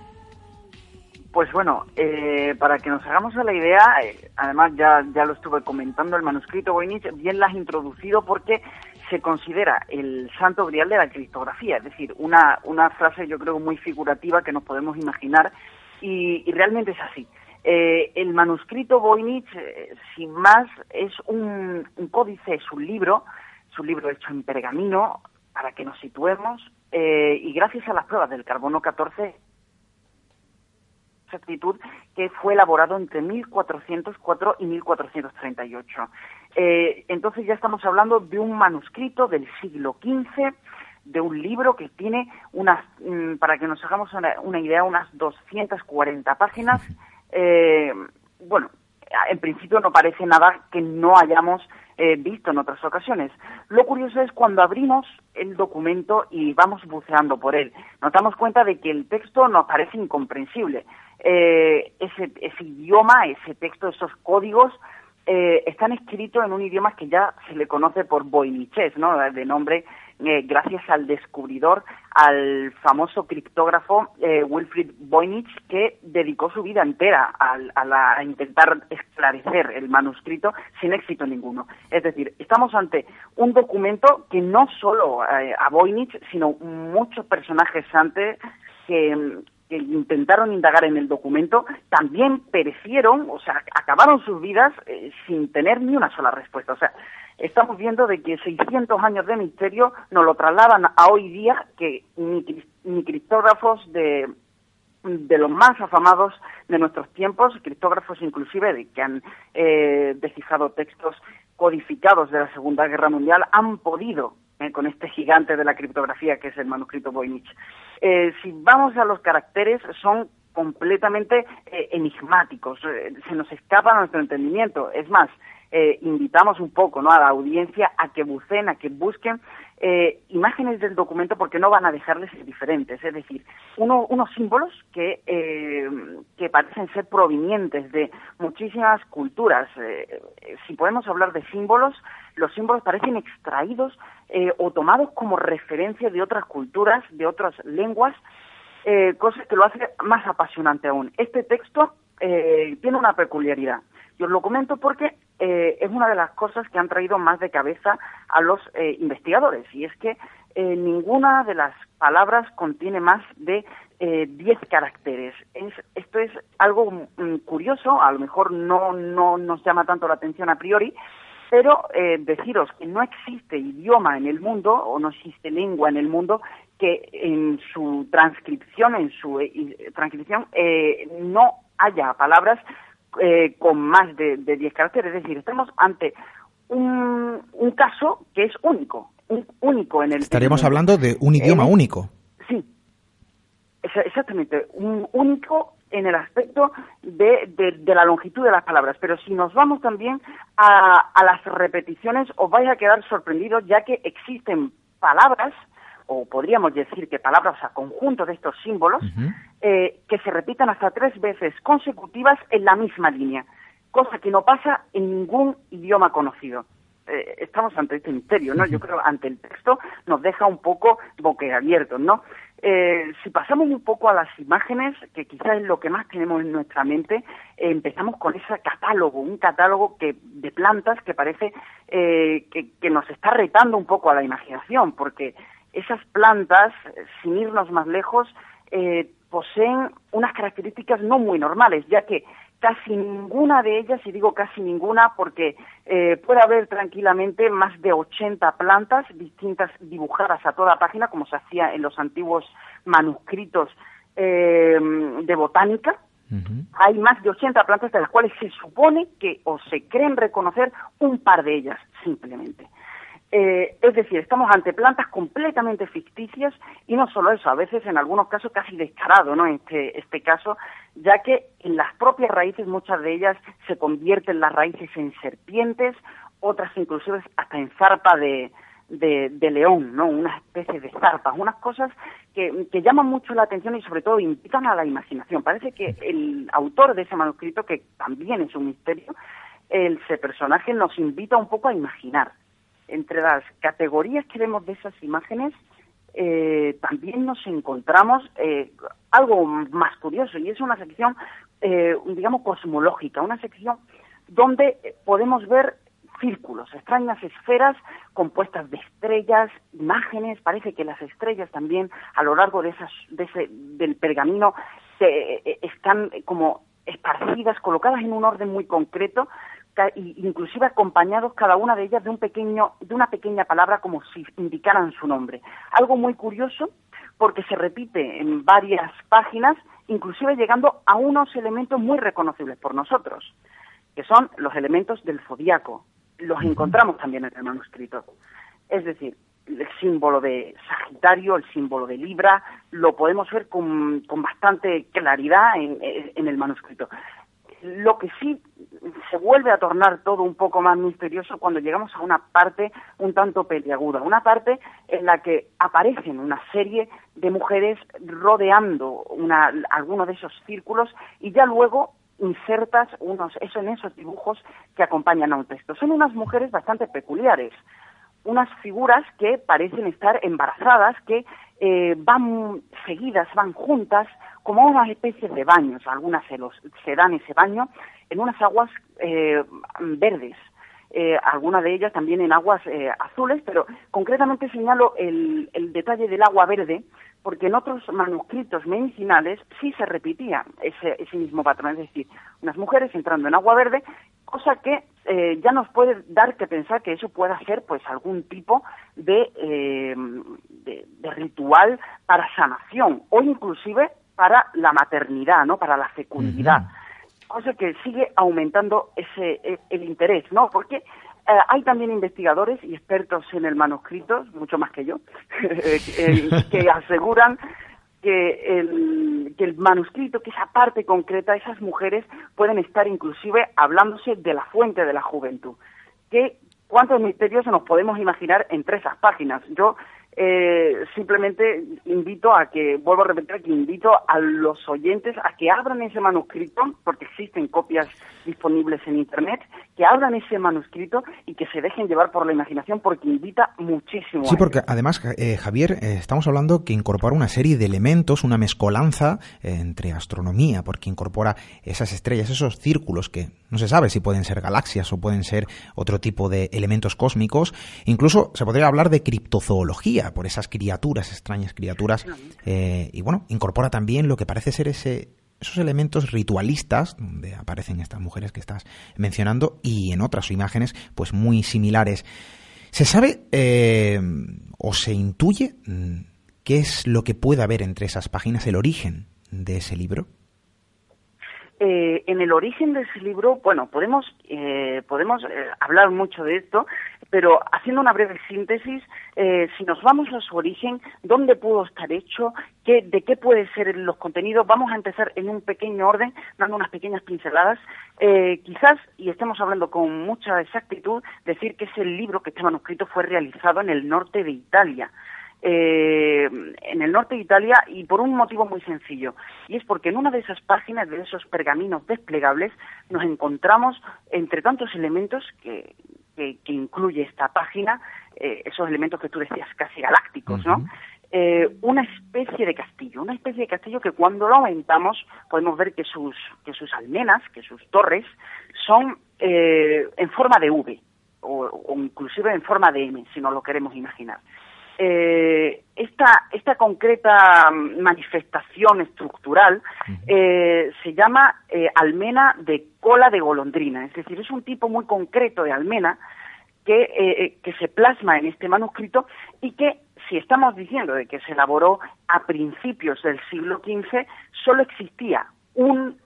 Pues bueno, eh, para que nos hagamos a la idea, eh, además ya, ya lo estuve comentando, el manuscrito Voynich bien lo has introducido porque se considera el santo grial de la criptografía, es decir, una, una frase yo creo muy figurativa que nos podemos imaginar y, realmente es así. Eh, el manuscrito Voynich, sin más, es un, un, códice, es un libro, es un libro hecho en pergamino, para que nos situemos, y gracias a las pruebas del carbono 14 exactitud que fue elaborado entre 1404 y 1438. Eh, entonces ya estamos hablando de un manuscrito del siglo XV, de un libro que tiene unas, mm, para que nos hagamos una, idea, unas 240 páginas. Eh, bueno, en principio no parece nada que no hayamos eh, visto en otras ocasiones. Lo curioso es cuando abrimos el documento y vamos buceando por él, nos damos cuenta de que el texto nos parece incomprensible. Eh, ese, ese idioma, ese texto, esos códigos, eh, están escritos en un idioma que ya se le conoce por Voyniches, ¿no? De nombre, eh, gracias al descubridor, al famoso criptógrafo eh, Wilfried Voynich, que dedicó su vida entera a, a, intentar esclarecer el manuscrito sin éxito ninguno. Es decir, estamos ante un documento que no solo a Voynich, sino muchos personajes antes que, que intentaron indagar en el documento también perecieron, o sea, acabaron sus vidas eh, sin tener ni una sola respuesta. O sea, estamos viendo de que 600 años de misterio nos lo trasladan a hoy día que ni, criptógrafos de, de los más afamados de nuestros tiempos, criptógrafos inclusive de que han eh, descifrado textos codificados de la Segunda Guerra Mundial, han podido eh, con este gigante de la criptografía que es el manuscrito Voynich. Eh, si vamos a los caracteres, son completamente eh, enigmáticos, eh, se nos escapa nuestro entendimiento. Es más, invitamos un poco ¿no? a la audiencia a que buceen, a que busquen imágenes del documento porque no van a dejarles diferentes. Es decir, unos símbolos que, que parecen ser provenientes de muchísimas culturas. si podemos hablar de símbolos, los símbolos parecen extraídos eh, o tomados como referencia de otras culturas, de otras lenguas, eh, cosas que lo hace más apasionante aún. Este texto eh, tiene una peculiaridad. Yo os lo comento porque es una de las cosas que han traído más de cabeza a los investigadores, y es que ninguna de las palabras contiene más de 10 caracteres. esto es algo mm, curioso, a lo mejor no, no nos llama tanto la atención a priori, Pero eh, deciros que no existe idioma en el mundo o no existe lengua en el mundo que en su transcripción, en su eh, transcripción, eh, no haya palabras eh, con más de, de 10 caracteres. Es decir, estamos ante un, un caso que es único, un, único en el. Estaríamos en- hablando de un idioma en- único. Sí, Exa- exactamente, un único en el aspecto de, de- de la longitud de las palabras. Pero si nos vamos también a, a las repeticiones, os vais a quedar sorprendidos ya que existen palabras, o podríamos decir que palabras a conjunto de estos símbolos, eh, que se repitan hasta tres veces consecutivas en la misma línea, cosa que no pasa en ningún idioma conocido. Eh, estamos ante este misterio, ¿no? Yo creo ante el texto nos deja un poco boquiabiertos, ¿no? Eh, si pasamos un poco a las imágenes, que quizás es lo que más tenemos en nuestra mente, eh, empezamos con ese catálogo, un catálogo que de plantas que parece eh, que, que nos está retando un poco a la imaginación, porque esas plantas, sin irnos más lejos, eh, poseen unas características no muy normales, ya que casi ninguna de ellas, y digo casi ninguna porque eh, puede haber tranquilamente más de 80 plantas distintas dibujadas a toda página, como se hacía en los antiguos manuscritos eh, de botánica, hay más de 80 plantas de las cuales se supone que o se creen reconocer un par de ellas simplemente. Eh, es decir, estamos ante plantas completamente ficticias y no solo eso, a veces en algunos casos casi descarado, ¿no? Este, este caso, ya que en las propias raíces muchas de ellas se convierten las raíces en serpientes, otras inclusive hasta en zarpa de, de, león, ¿no? Una especie de zarpas, unas cosas que, que llaman mucho la atención y sobre todo invitan a la imaginación. Parece que el autor de ese manuscrito, que también es un misterio, el, ese personaje nos invita un poco a imaginar. Entre las categorías que vemos de esas imágenes, eh, también nos encontramos eh, algo más curioso y es una sección, eh, digamos, cosmológica, una sección donde podemos ver círculos, extrañas esferas compuestas de estrellas, imágenes, parece que las estrellas también a lo largo de esas, de ese, del pergamino se, eh, están como esparcidas, colocadas en un orden muy concreto, inclusive acompañados cada una de ellas de un pequeño, de una pequeña palabra como si indicaran su nombre. Algo muy curioso porque se repite en varias páginas, inclusive llegando a unos elementos muy reconocibles por nosotros, que son los elementos del zodiaco. Los encontramos también en el manuscrito. Es decir, el símbolo de Sagitario, el símbolo de Libra, lo podemos ver con, con bastante claridad en, en el manuscrito. Lo que sí se vuelve a tornar todo un poco más misterioso cuando llegamos a una parte un tanto peliaguda, una parte en la que aparecen una serie de mujeres rodeando una, alguno de esos círculos y ya luego insertas unos, eso en esos dibujos que acompañan a un texto. Son unas mujeres bastante peculiares, unas figuras que parecen estar embarazadas, que eh, van seguidas, van juntas, como unas especies de baños. Algunas se, los, se dan ese baño en unas aguas eh, verdes, eh, algunas de ellas también en aguas eh, azules, pero concretamente señalo el, detalle del agua verde, porque en otros manuscritos medicinales sí se repetía ese, ese mismo patrón, es decir, unas mujeres entrando en agua verde, cosa que eh, ya nos puede dar que pensar que eso pueda ser pues algún tipo de, eh, de, de ritual para sanación o inclusive para la maternidad, ¿no? Para la fecundidad. Cosa que sigue aumentando ese el, el interés, ¿no? Porque eh, hay también investigadores y expertos en el manuscrito, mucho más que yo, eh, que aseguran que el, que el manuscrito, que esa parte concreta, esas mujeres pueden estar inclusive hablándose de la fuente de la juventud. Que cuántos misterios nos podemos imaginar entre esas páginas. Yo eh, simplemente invito a que, vuelvo a repetir, que invito a los oyentes a que abran ese manuscrito, porque existen copias disponibles en Internet, que abran ese manuscrito y que se dejen llevar por la imaginación, porque invita muchísimo. Sí, a porque ello. además, eh, Javier, eh, estamos hablando que incorpora una serie de elementos, una mezcolanza eh, entre astronomía, porque incorpora esas estrellas, esos círculos que no se sabe si pueden ser galaxias o pueden ser otro tipo de elementos cósmicos. Incluso se podría hablar de criptozoología por esas criaturas, extrañas criaturas. Eh, y bueno, incorpora también lo que parece ser ese esos elementos ritualistas, donde aparecen estas mujeres que estás mencionando, y en otras imágenes, pues muy similares. ¿Se sabe eh, o se intuye mm, qué es lo que puede haber entre esas páginas, el origen de ese libro? Eh, en el origen de ese libro, bueno, podemos, eh, podemos eh, hablar mucho de esto, pero haciendo una breve síntesis, si nos vamos a su origen, dónde pudo estar hecho, qué, de qué pueden ser los contenidos, vamos a empezar en un pequeño orden, dando unas pequeñas pinceladas. quizás, y estemos hablando con mucha exactitud, decir que ese libro, que este manuscrito fue realizado en el norte de Italia eh, en el norte de Italia y por un motivo muy sencillo. Y es porque en una de esas páginas, de esos pergaminos desplegables, nos encontramos, entre tantos elementos que, que, incluye esta página, eh, esos elementos que tú decías casi galácticos, ¿no? Eh, una especie de castillo, una especie de castillo que cuando lo aumentamos podemos ver que sus, que sus almenas, que sus torres, son eh, en forma de V o, o, inclusive en forma de M, si no lo queremos imaginar eh, esta, esta concreta manifestación estructural eh, se llama eh, almena de cola de golondrina, es decir, es un tipo muy concreto de almena que, eh, que se plasma en este manuscrito y que, si estamos diciendo de que se elaboró a principios del siglo XV, solo existía un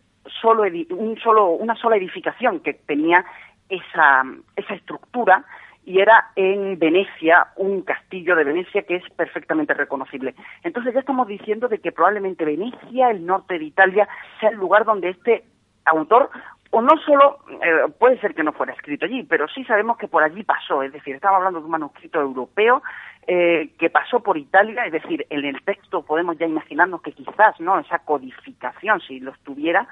solo, un solo, una sola edificación que tenía esa, esa estructura y era en Venecia, un castillo de Venecia que es perfectamente reconocible. Entonces ya estamos diciendo de que probablemente Venecia, el norte de Italia, sea el lugar donde este autor o no solo, eh, puede ser que no fuera escrito allí, pero sí sabemos que por allí pasó, es decir, estamos hablando de un manuscrito europeo eh, que pasó por Italia, es decir, en el texto podemos ya imaginarnos que quizás, ¿no?, esa codificación, si lo estuviera,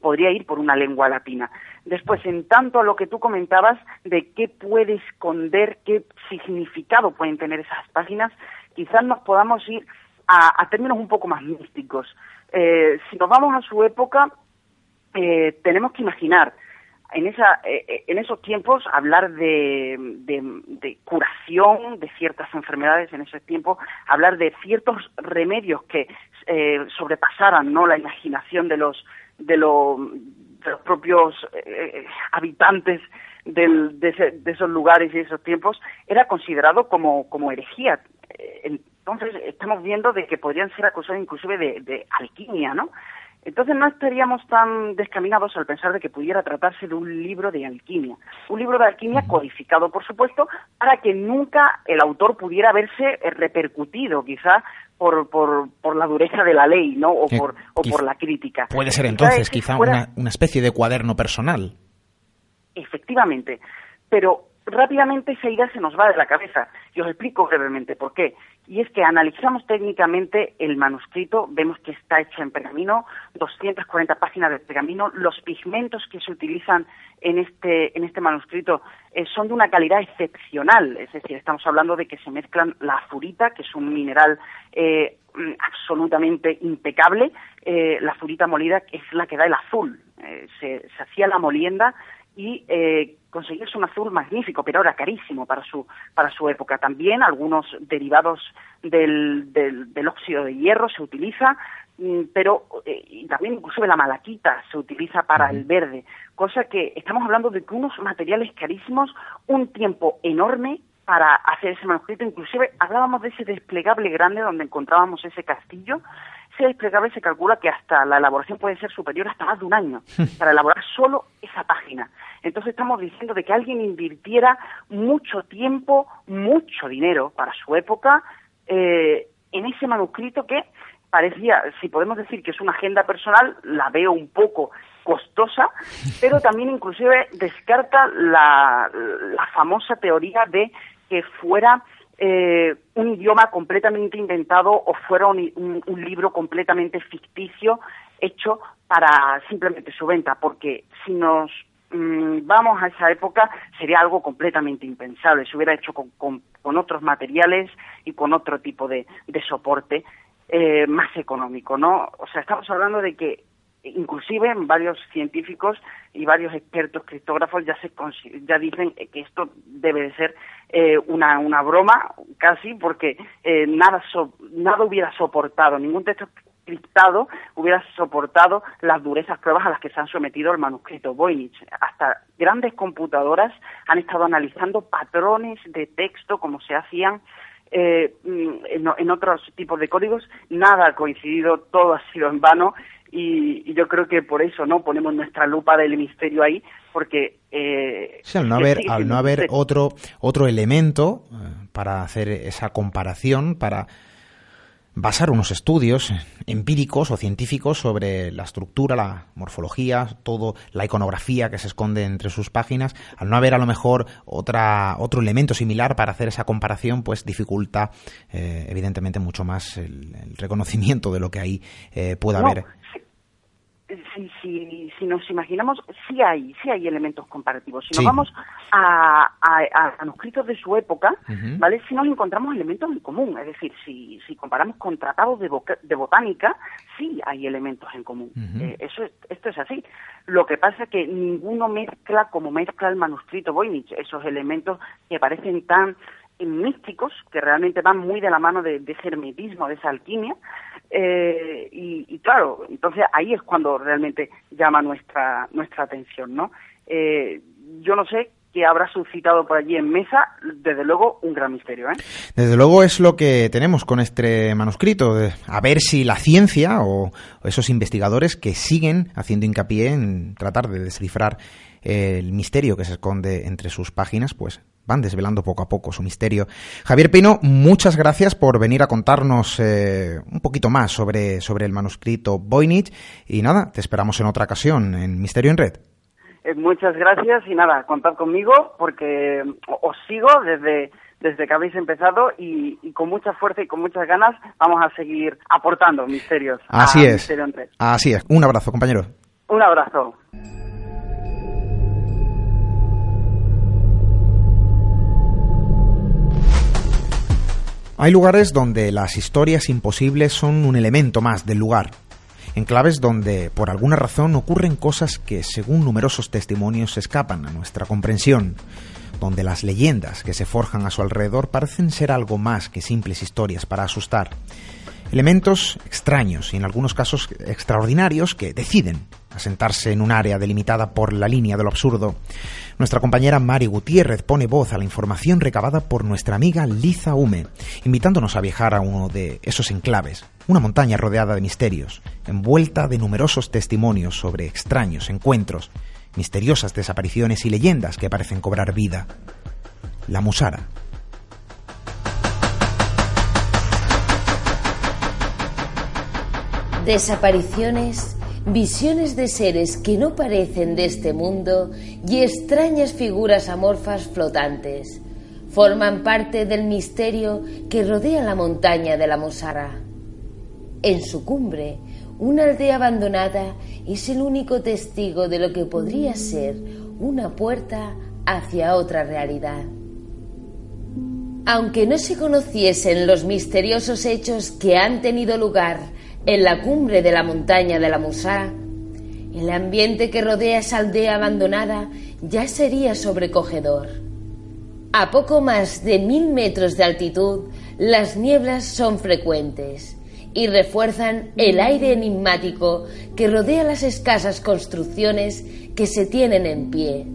podría ir por una lengua latina. Después, en tanto a lo que tú comentabas de qué puede esconder, qué significado pueden tener esas páginas, quizás nos podamos ir a, términos un poco más místicos. Eh, si nos vamos a su época, eh, tenemos que imaginar en, esa, eh, eh, en esos tiempos hablar de, de, curación de ciertas enfermedades en esos tiempos, hablar de ciertos remedios que eh, sobrepasaran no la imaginación de los de, los propios habitantes del, de, esos lugares y esos tiempos era considerado como, como herejía. Entonces estamos viendo de que podrían ser acusados inclusive de, de alquimia, ¿no? Entonces no estaríamos tan descaminados al pensar de que pudiera tratarse de un libro de alquimia. Un libro de alquimia codificado, por supuesto, para que nunca el autor pudiera verse eh, repercutido, quizá por, por, por la dureza de la ley, ¿no? O, por, o por la crítica. Puede ser entonces quizá una, una especie de cuaderno personal. Efectivamente. Pero rápidamente esa idea se nos va de la cabeza. Y os explico brevemente por qué. Y es que analizamos técnicamente el manuscrito, vemos que está hecho en pergamino, 240 páginas de pergamino, los pigmentos que se utilizan en este, en este manuscrito eh, son de una calidad excepcional, es decir, estamos hablando de que se mezclan la azurita, que es un mineral eh, mm, absolutamente impecable, eh, la azurita molida que es la que da el azul, se, se hacía la molienda y eh, conseguirse un azul magnífico, pero era carísimo para su, para su época. También algunos derivados del, del, óxido de hierro se utiliza, mm, pero eh, y también inclusive la malaquita se utiliza para el verde, cosa que estamos hablando de que unos materiales carísimos, un tiempo enorme para hacer ese manuscrito, inclusive hablábamos de ese desplegable grande donde encontrábamos ese castillo, ese desplegable se calcula que hasta la elaboración puede ser superior hasta más de un año para elaborar solo esa página. Entonces estamos diciendo de que alguien invirtiera mucho tiempo, mucho dinero para su época eh, en ese manuscrito que parecía, si podemos decir que es una agenda personal, la veo un poco costosa, pero también inclusive descarta la, la famosa teoría de que fuera eh, un idioma completamente inventado o fuera un, libro completamente ficticio hecho para simplemente su venta, porque si nos mm, vamos a esa época sería algo completamente impensable, se hubiera hecho con, otros materiales y con otro tipo de, soporte eh, más económico, ¿no? O sea, estamos hablando de que inclusive varios científicos y varios expertos criptógrafos ya se ya dicen que esto debe de ser eh, una, broma casi porque eh, nada nada hubiera soportado ningún texto encriptado hubiera soportado las durezas pruebas a las que se han sometido el manuscrito Voynich. Hasta grandes computadoras han estado analizando patrones de texto como se hacían eh, en, en, otros tipos de códigos. Nada ha coincidido, todo ha sido en vano y, yo creo que por eso no ponemos nuestra lupa del misterio ahí porque eh, al no haber al no haber otro otro elemento eh, para hacer esa comparación para basar unos estudios empíricos o científicos sobre la estructura, la morfología, todo la iconografía que se esconde entre sus páginas, al no haber a lo mejor otra, otro elemento similar para hacer esa comparación, pues dificulta eh, evidentemente mucho más el, reconocimiento de lo que ahí eh, pueda haber si, si, si, nos imaginamos, sí hay, sí hay elementos comparativos. Si nos vamos a, a, manuscritos de su época, ¿vale? Si nos encontramos elementos en común. Es decir, si, si comparamos con tratados de, de botánica, sí hay elementos en común. Eh, eso esto es así. Lo que pasa es que ninguno mezcla como mezcla el manuscrito Voynich, esos elementos que parecen tan místicos que realmente van muy de la mano de, ese hermetismo, de esa alquimia. Eh, y, claro, entonces ahí es cuando realmente llama nuestra, nuestra atención, ¿no? Eh, yo no sé qué habrá suscitado por allí en mesa, desde luego un gran misterio. ¿eh? Desde luego es lo que tenemos con este manuscrito, a ver si la ciencia o esos investigadores que siguen haciendo hincapié en tratar de descifrar el misterio que se esconde entre sus páginas, pues van desvelando poco a poco su misterio. Javier Pino, muchas gracias por venir a contarnos eh, un poquito más sobre, sobre el manuscrito Voynich y nada, te esperamos en otra ocasión en Misterio en Red. Eh, muchas gracias y nada, contad conmigo porque os sigo desde, desde que habéis empezado y, con mucha fuerza y con muchas ganas vamos a seguir aportando misterios. Así es. Así es. Un abrazo, compañero. Un abrazo. Hay lugares donde las historias imposibles son un elemento más del lugar, enclaves donde por alguna razón ocurren cosas que según numerosos testimonios escapan a nuestra comprensión, donde las leyendas que se forjan a su alrededor parecen ser algo más que simples historias para asustar. Elementos extraños y en algunos casos extraordinarios que deciden asentarse en un área delimitada por la línea de lo absurdo. Nuestra compañera Mari Gutiérrez pone voz a la información recabada por nuestra amiga Liza Hume, invitándonos a viajar a uno de esos enclaves, una montaña rodeada de misterios, envuelta de numerosos testimonios sobre extraños encuentros, misteriosas desapariciones y leyendas que parecen cobrar vida. La Musara. Desapariciones, visiones de seres que no parecen de este mundo y extrañas figuras amorfas flotantes forman parte del misterio que rodea la montaña de la Mosara. En su cumbre, una aldea abandonada es el único testigo de lo que podría ser una puerta hacia otra realidad. Aunque no se conociesen los misteriosos hechos que han tenido lugar en la cumbre de la montaña de la Musara, el ambiente que rodea esa aldea abandonada ya sería sobrecogedor. A poco más de mil metros de altitud, las nieblas son frecuentes y refuerzan el aire enigmático que rodea las escasas construcciones que se tienen en pie.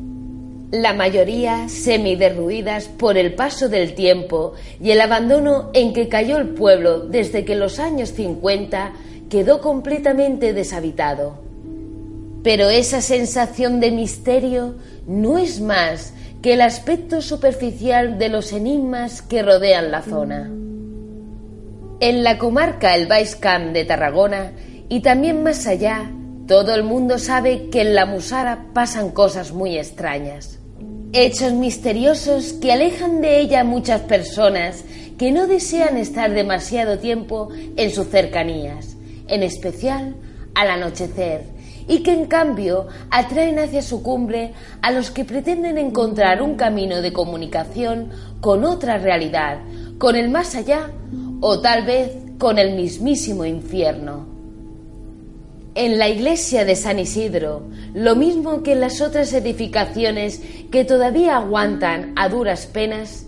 La mayoría semiderruidas por el paso del tiempo y el abandono en que cayó el pueblo desde que los años 50 quedó completamente deshabitado. Pero esa sensación de misterio no es más que el aspecto superficial de los enigmas que rodean la zona. En la comarca El Camp de Tarragona y también más allá, todo el mundo sabe que en la Musara pasan cosas muy extrañas. Hechos misteriosos que alejan de ella a muchas personas que no desean estar demasiado tiempo en sus cercanías, en especial al anochecer, y que en cambio atraen hacia su cumbre a los que pretenden encontrar un camino de comunicación con otra realidad, con el más allá o tal vez con el mismísimo infierno. En la iglesia de San Isidro, lo mismo que en las otras edificaciones que todavía aguantan a duras penas,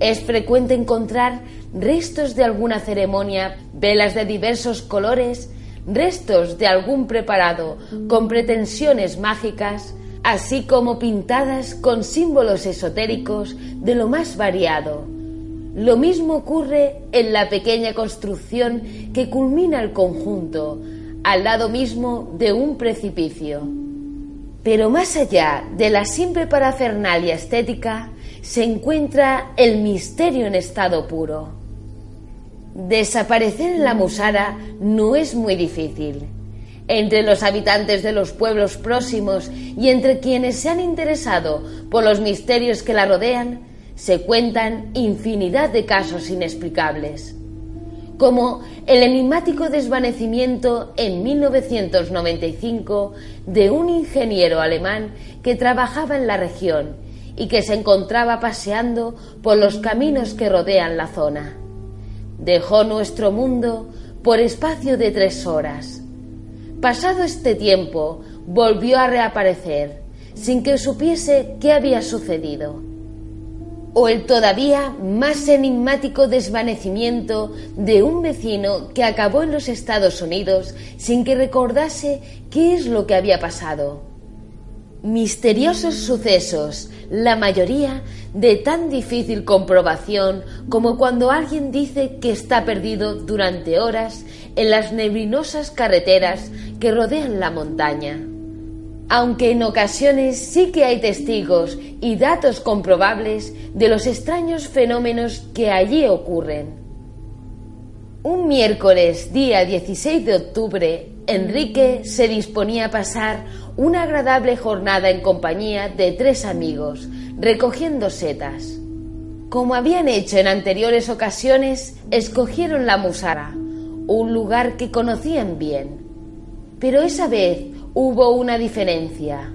es frecuente encontrar restos de alguna ceremonia, velas de diversos colores, restos de algún preparado con pretensiones mágicas, así como pintadas con símbolos esotéricos de lo más variado. Lo mismo ocurre en la pequeña construcción que culmina el conjunto, al lado mismo de un precipicio. Pero más allá de la simple parafernalia estética, se encuentra el misterio en estado puro. Desaparecer en la Musara no es muy difícil. Entre los habitantes de los pueblos próximos y entre quienes se han interesado por los misterios que la rodean, se cuentan infinidad de casos inexplicables como el enigmático desvanecimiento en 1995 de un ingeniero alemán que trabajaba en la región y que se encontraba paseando por los caminos que rodean la zona. Dejó nuestro mundo por espacio de tres horas. Pasado este tiempo, volvió a reaparecer, sin que supiese qué había sucedido o el todavía más enigmático desvanecimiento de un vecino que acabó en los Estados Unidos sin que recordase qué es lo que había pasado. Misteriosos sucesos, la mayoría de tan difícil comprobación como cuando alguien dice que está perdido durante horas en las neblinosas carreteras que rodean la montaña aunque en ocasiones sí que hay testigos y datos comprobables de los extraños fenómenos que allí ocurren. Un miércoles, día 16 de octubre, Enrique se disponía a pasar una agradable jornada en compañía de tres amigos, recogiendo setas. Como habían hecho en anteriores ocasiones, escogieron la Musara, un lugar que conocían bien. Pero esa vez Hubo una diferencia.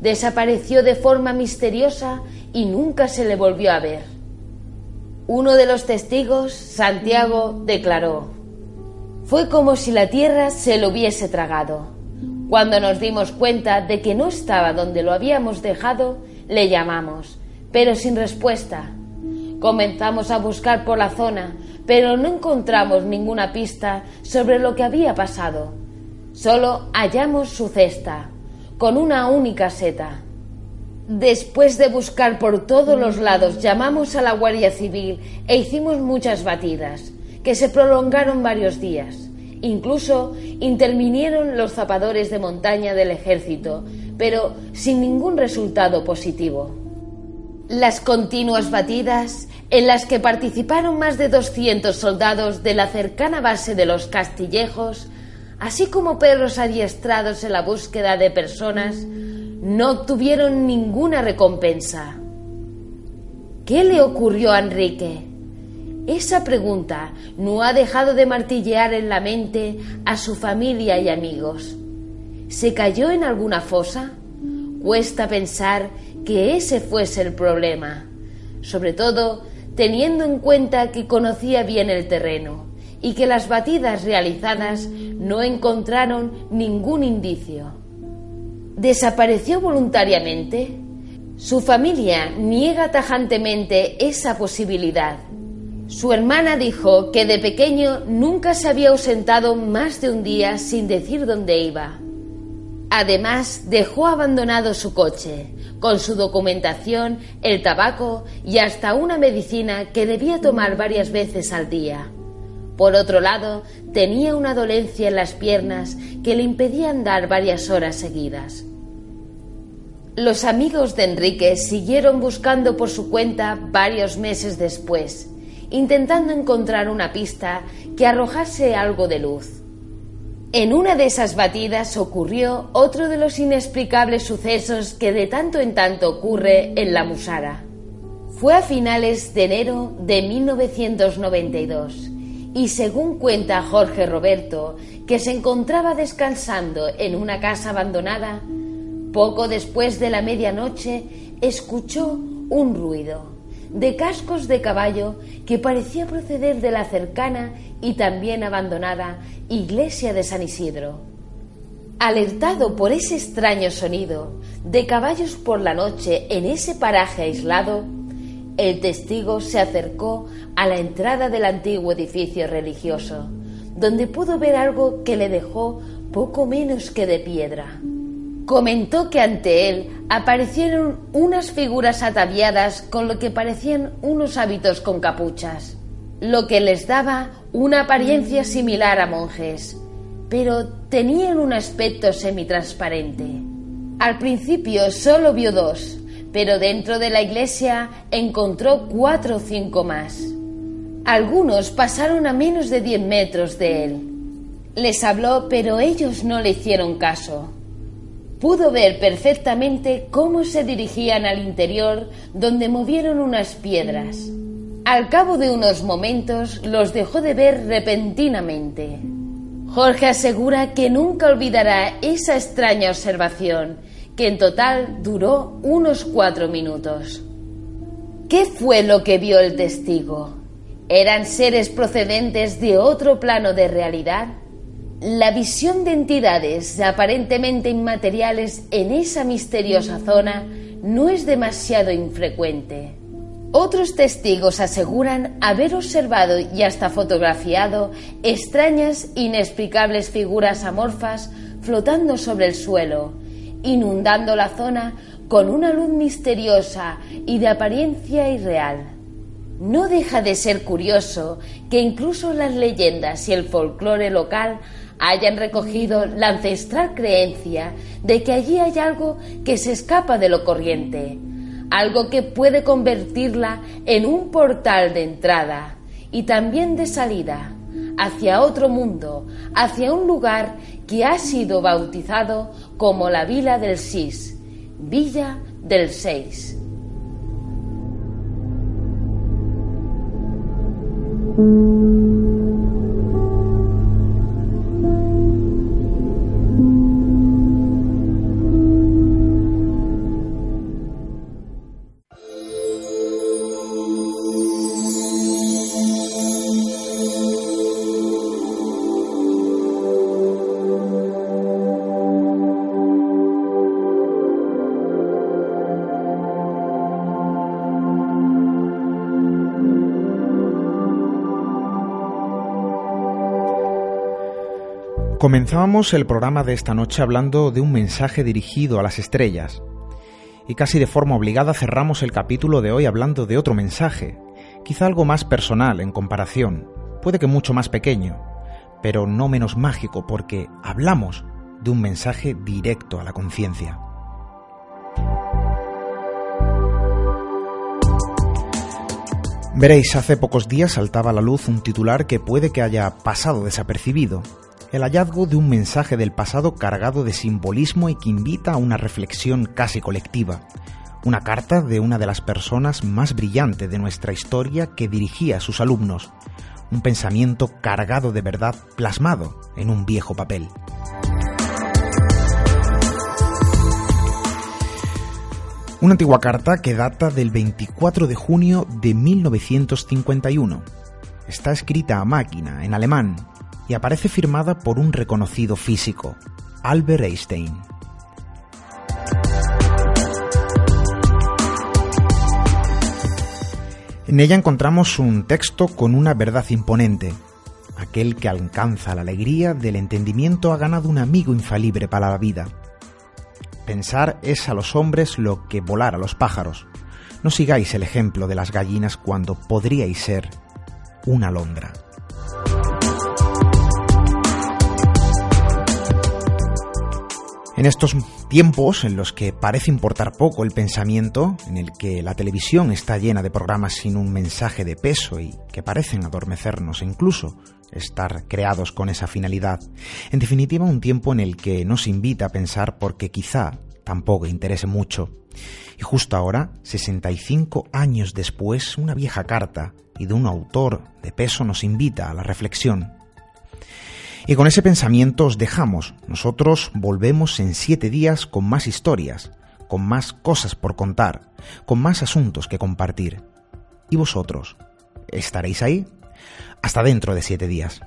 Desapareció de forma misteriosa y nunca se le volvió a ver. Uno de los testigos, Santiago, declaró, fue como si la tierra se lo hubiese tragado. Cuando nos dimos cuenta de que no estaba donde lo habíamos dejado, le llamamos, pero sin respuesta. Comenzamos a buscar por la zona, pero no encontramos ninguna pista sobre lo que había pasado. Solo hallamos su cesta, con una única seta. Después de buscar por todos los lados, llamamos a la Guardia Civil e hicimos muchas batidas, que se prolongaron varios días. Incluso intervinieron los zapadores de montaña del ejército, pero sin ningún resultado positivo. Las continuas batidas, en las que participaron más de 200 soldados de la cercana base de los Castillejos, así como perros adiestrados en la búsqueda de personas, no obtuvieron ninguna recompensa. ¿Qué le ocurrió a Enrique? Esa pregunta no ha dejado de martillear en la mente a su familia y amigos. ¿Se cayó en alguna fosa? Cuesta pensar que ese fuese el problema, sobre todo teniendo en cuenta que conocía bien el terreno y que las batidas realizadas no encontraron ningún indicio. ¿Desapareció voluntariamente? Su familia niega tajantemente esa posibilidad. Su hermana dijo que de pequeño nunca se había ausentado más de un día sin decir dónde iba. Además, dejó abandonado su coche, con su documentación, el tabaco y hasta una medicina que debía tomar varias veces al día. Por otro lado, tenía una dolencia en las piernas que le impedía andar varias horas seguidas. Los amigos de Enrique siguieron buscando por su cuenta varios meses después, intentando encontrar una pista que arrojase algo de luz. En una de esas batidas ocurrió otro de los inexplicables sucesos que de tanto en tanto ocurre en la Musara. Fue a finales de enero de 1992 y según cuenta Jorge Roberto, que se encontraba descansando en una casa abandonada, poco después de la medianoche escuchó un ruido de cascos de caballo que parecía proceder de la cercana y también abandonada iglesia de San Isidro. Alertado por ese extraño sonido de caballos por la noche en ese paraje aislado, el testigo se acercó a la entrada del antiguo edificio religioso, donde pudo ver algo que le dejó poco menos que de piedra. Comentó que ante él aparecieron unas figuras ataviadas con lo que parecían unos hábitos con capuchas, lo que les daba una apariencia similar a monjes, pero tenían un aspecto semitransparente. Al principio solo vio dos, pero dentro de la iglesia encontró cuatro o cinco más. Algunos pasaron a menos de diez metros de él. Les habló, pero ellos no le hicieron caso. Pudo ver perfectamente cómo se dirigían al interior donde movieron unas piedras. Al cabo de unos momentos los dejó de ver repentinamente. Jorge asegura que nunca olvidará esa extraña observación, que en total duró unos cuatro minutos. ¿Qué fue lo que vio el testigo? ¿Eran seres procedentes de otro plano de realidad? La visión de entidades aparentemente inmateriales en esa misteriosa zona no es demasiado infrecuente. Otros testigos aseguran haber observado y hasta fotografiado extrañas, inexplicables figuras amorfas flotando sobre el suelo, inundando la zona con una luz misteriosa y de apariencia irreal. No deja de ser curioso que incluso las leyendas y el folclore local hayan recogido la ancestral creencia de que allí hay algo que se escapa de lo corriente, algo que puede convertirla en un portal de entrada y también de salida hacia otro mundo, hacia un lugar que ha sido bautizado como la Vila del Sis, Villa del Seis. Comenzábamos el programa de esta noche hablando de un mensaje dirigido a las estrellas. Y casi de forma obligada cerramos el capítulo de hoy hablando de otro mensaje, quizá algo más personal en comparación, puede que mucho más pequeño, pero no menos mágico porque hablamos de un mensaje directo a la conciencia. Veréis, hace pocos días saltaba a la luz un titular que puede que haya pasado desapercibido, el hallazgo de un mensaje del pasado cargado de simbolismo y que invita a una reflexión casi colectiva. Una carta de una de las personas más brillantes de nuestra historia que dirigía a sus alumnos. Un pensamiento cargado de verdad plasmado en un viejo papel. Una antigua carta que data del 24 de junio de 1951. Está escrita a máquina, en alemán, y aparece firmada por un reconocido físico, Albert Einstein. En ella encontramos un texto con una verdad imponente. Aquel que alcanza la alegría del entendimiento ha ganado un amigo infalible para la vida. Pensar es a los hombres lo que volar a los pájaros. No sigáis el ejemplo de las gallinas cuando podríais ser una alondra. En estos tiempos en los que parece importar poco el pensamiento, en el que la televisión está llena de programas sin un mensaje de peso y que parecen adormecernos e incluso estar creados con esa finalidad, en definitiva un tiempo en el que nos invita a pensar porque quizá tampoco interese mucho. Y justo ahora, 65 años después, una vieja carta y de un autor de peso nos invita a la reflexión. Y con ese pensamiento os dejamos. Nosotros volvemos en siete días con más historias, con más cosas por contar, con más asuntos que compartir. ¿Y vosotros? ¿Estaréis ahí? Hasta dentro de siete días.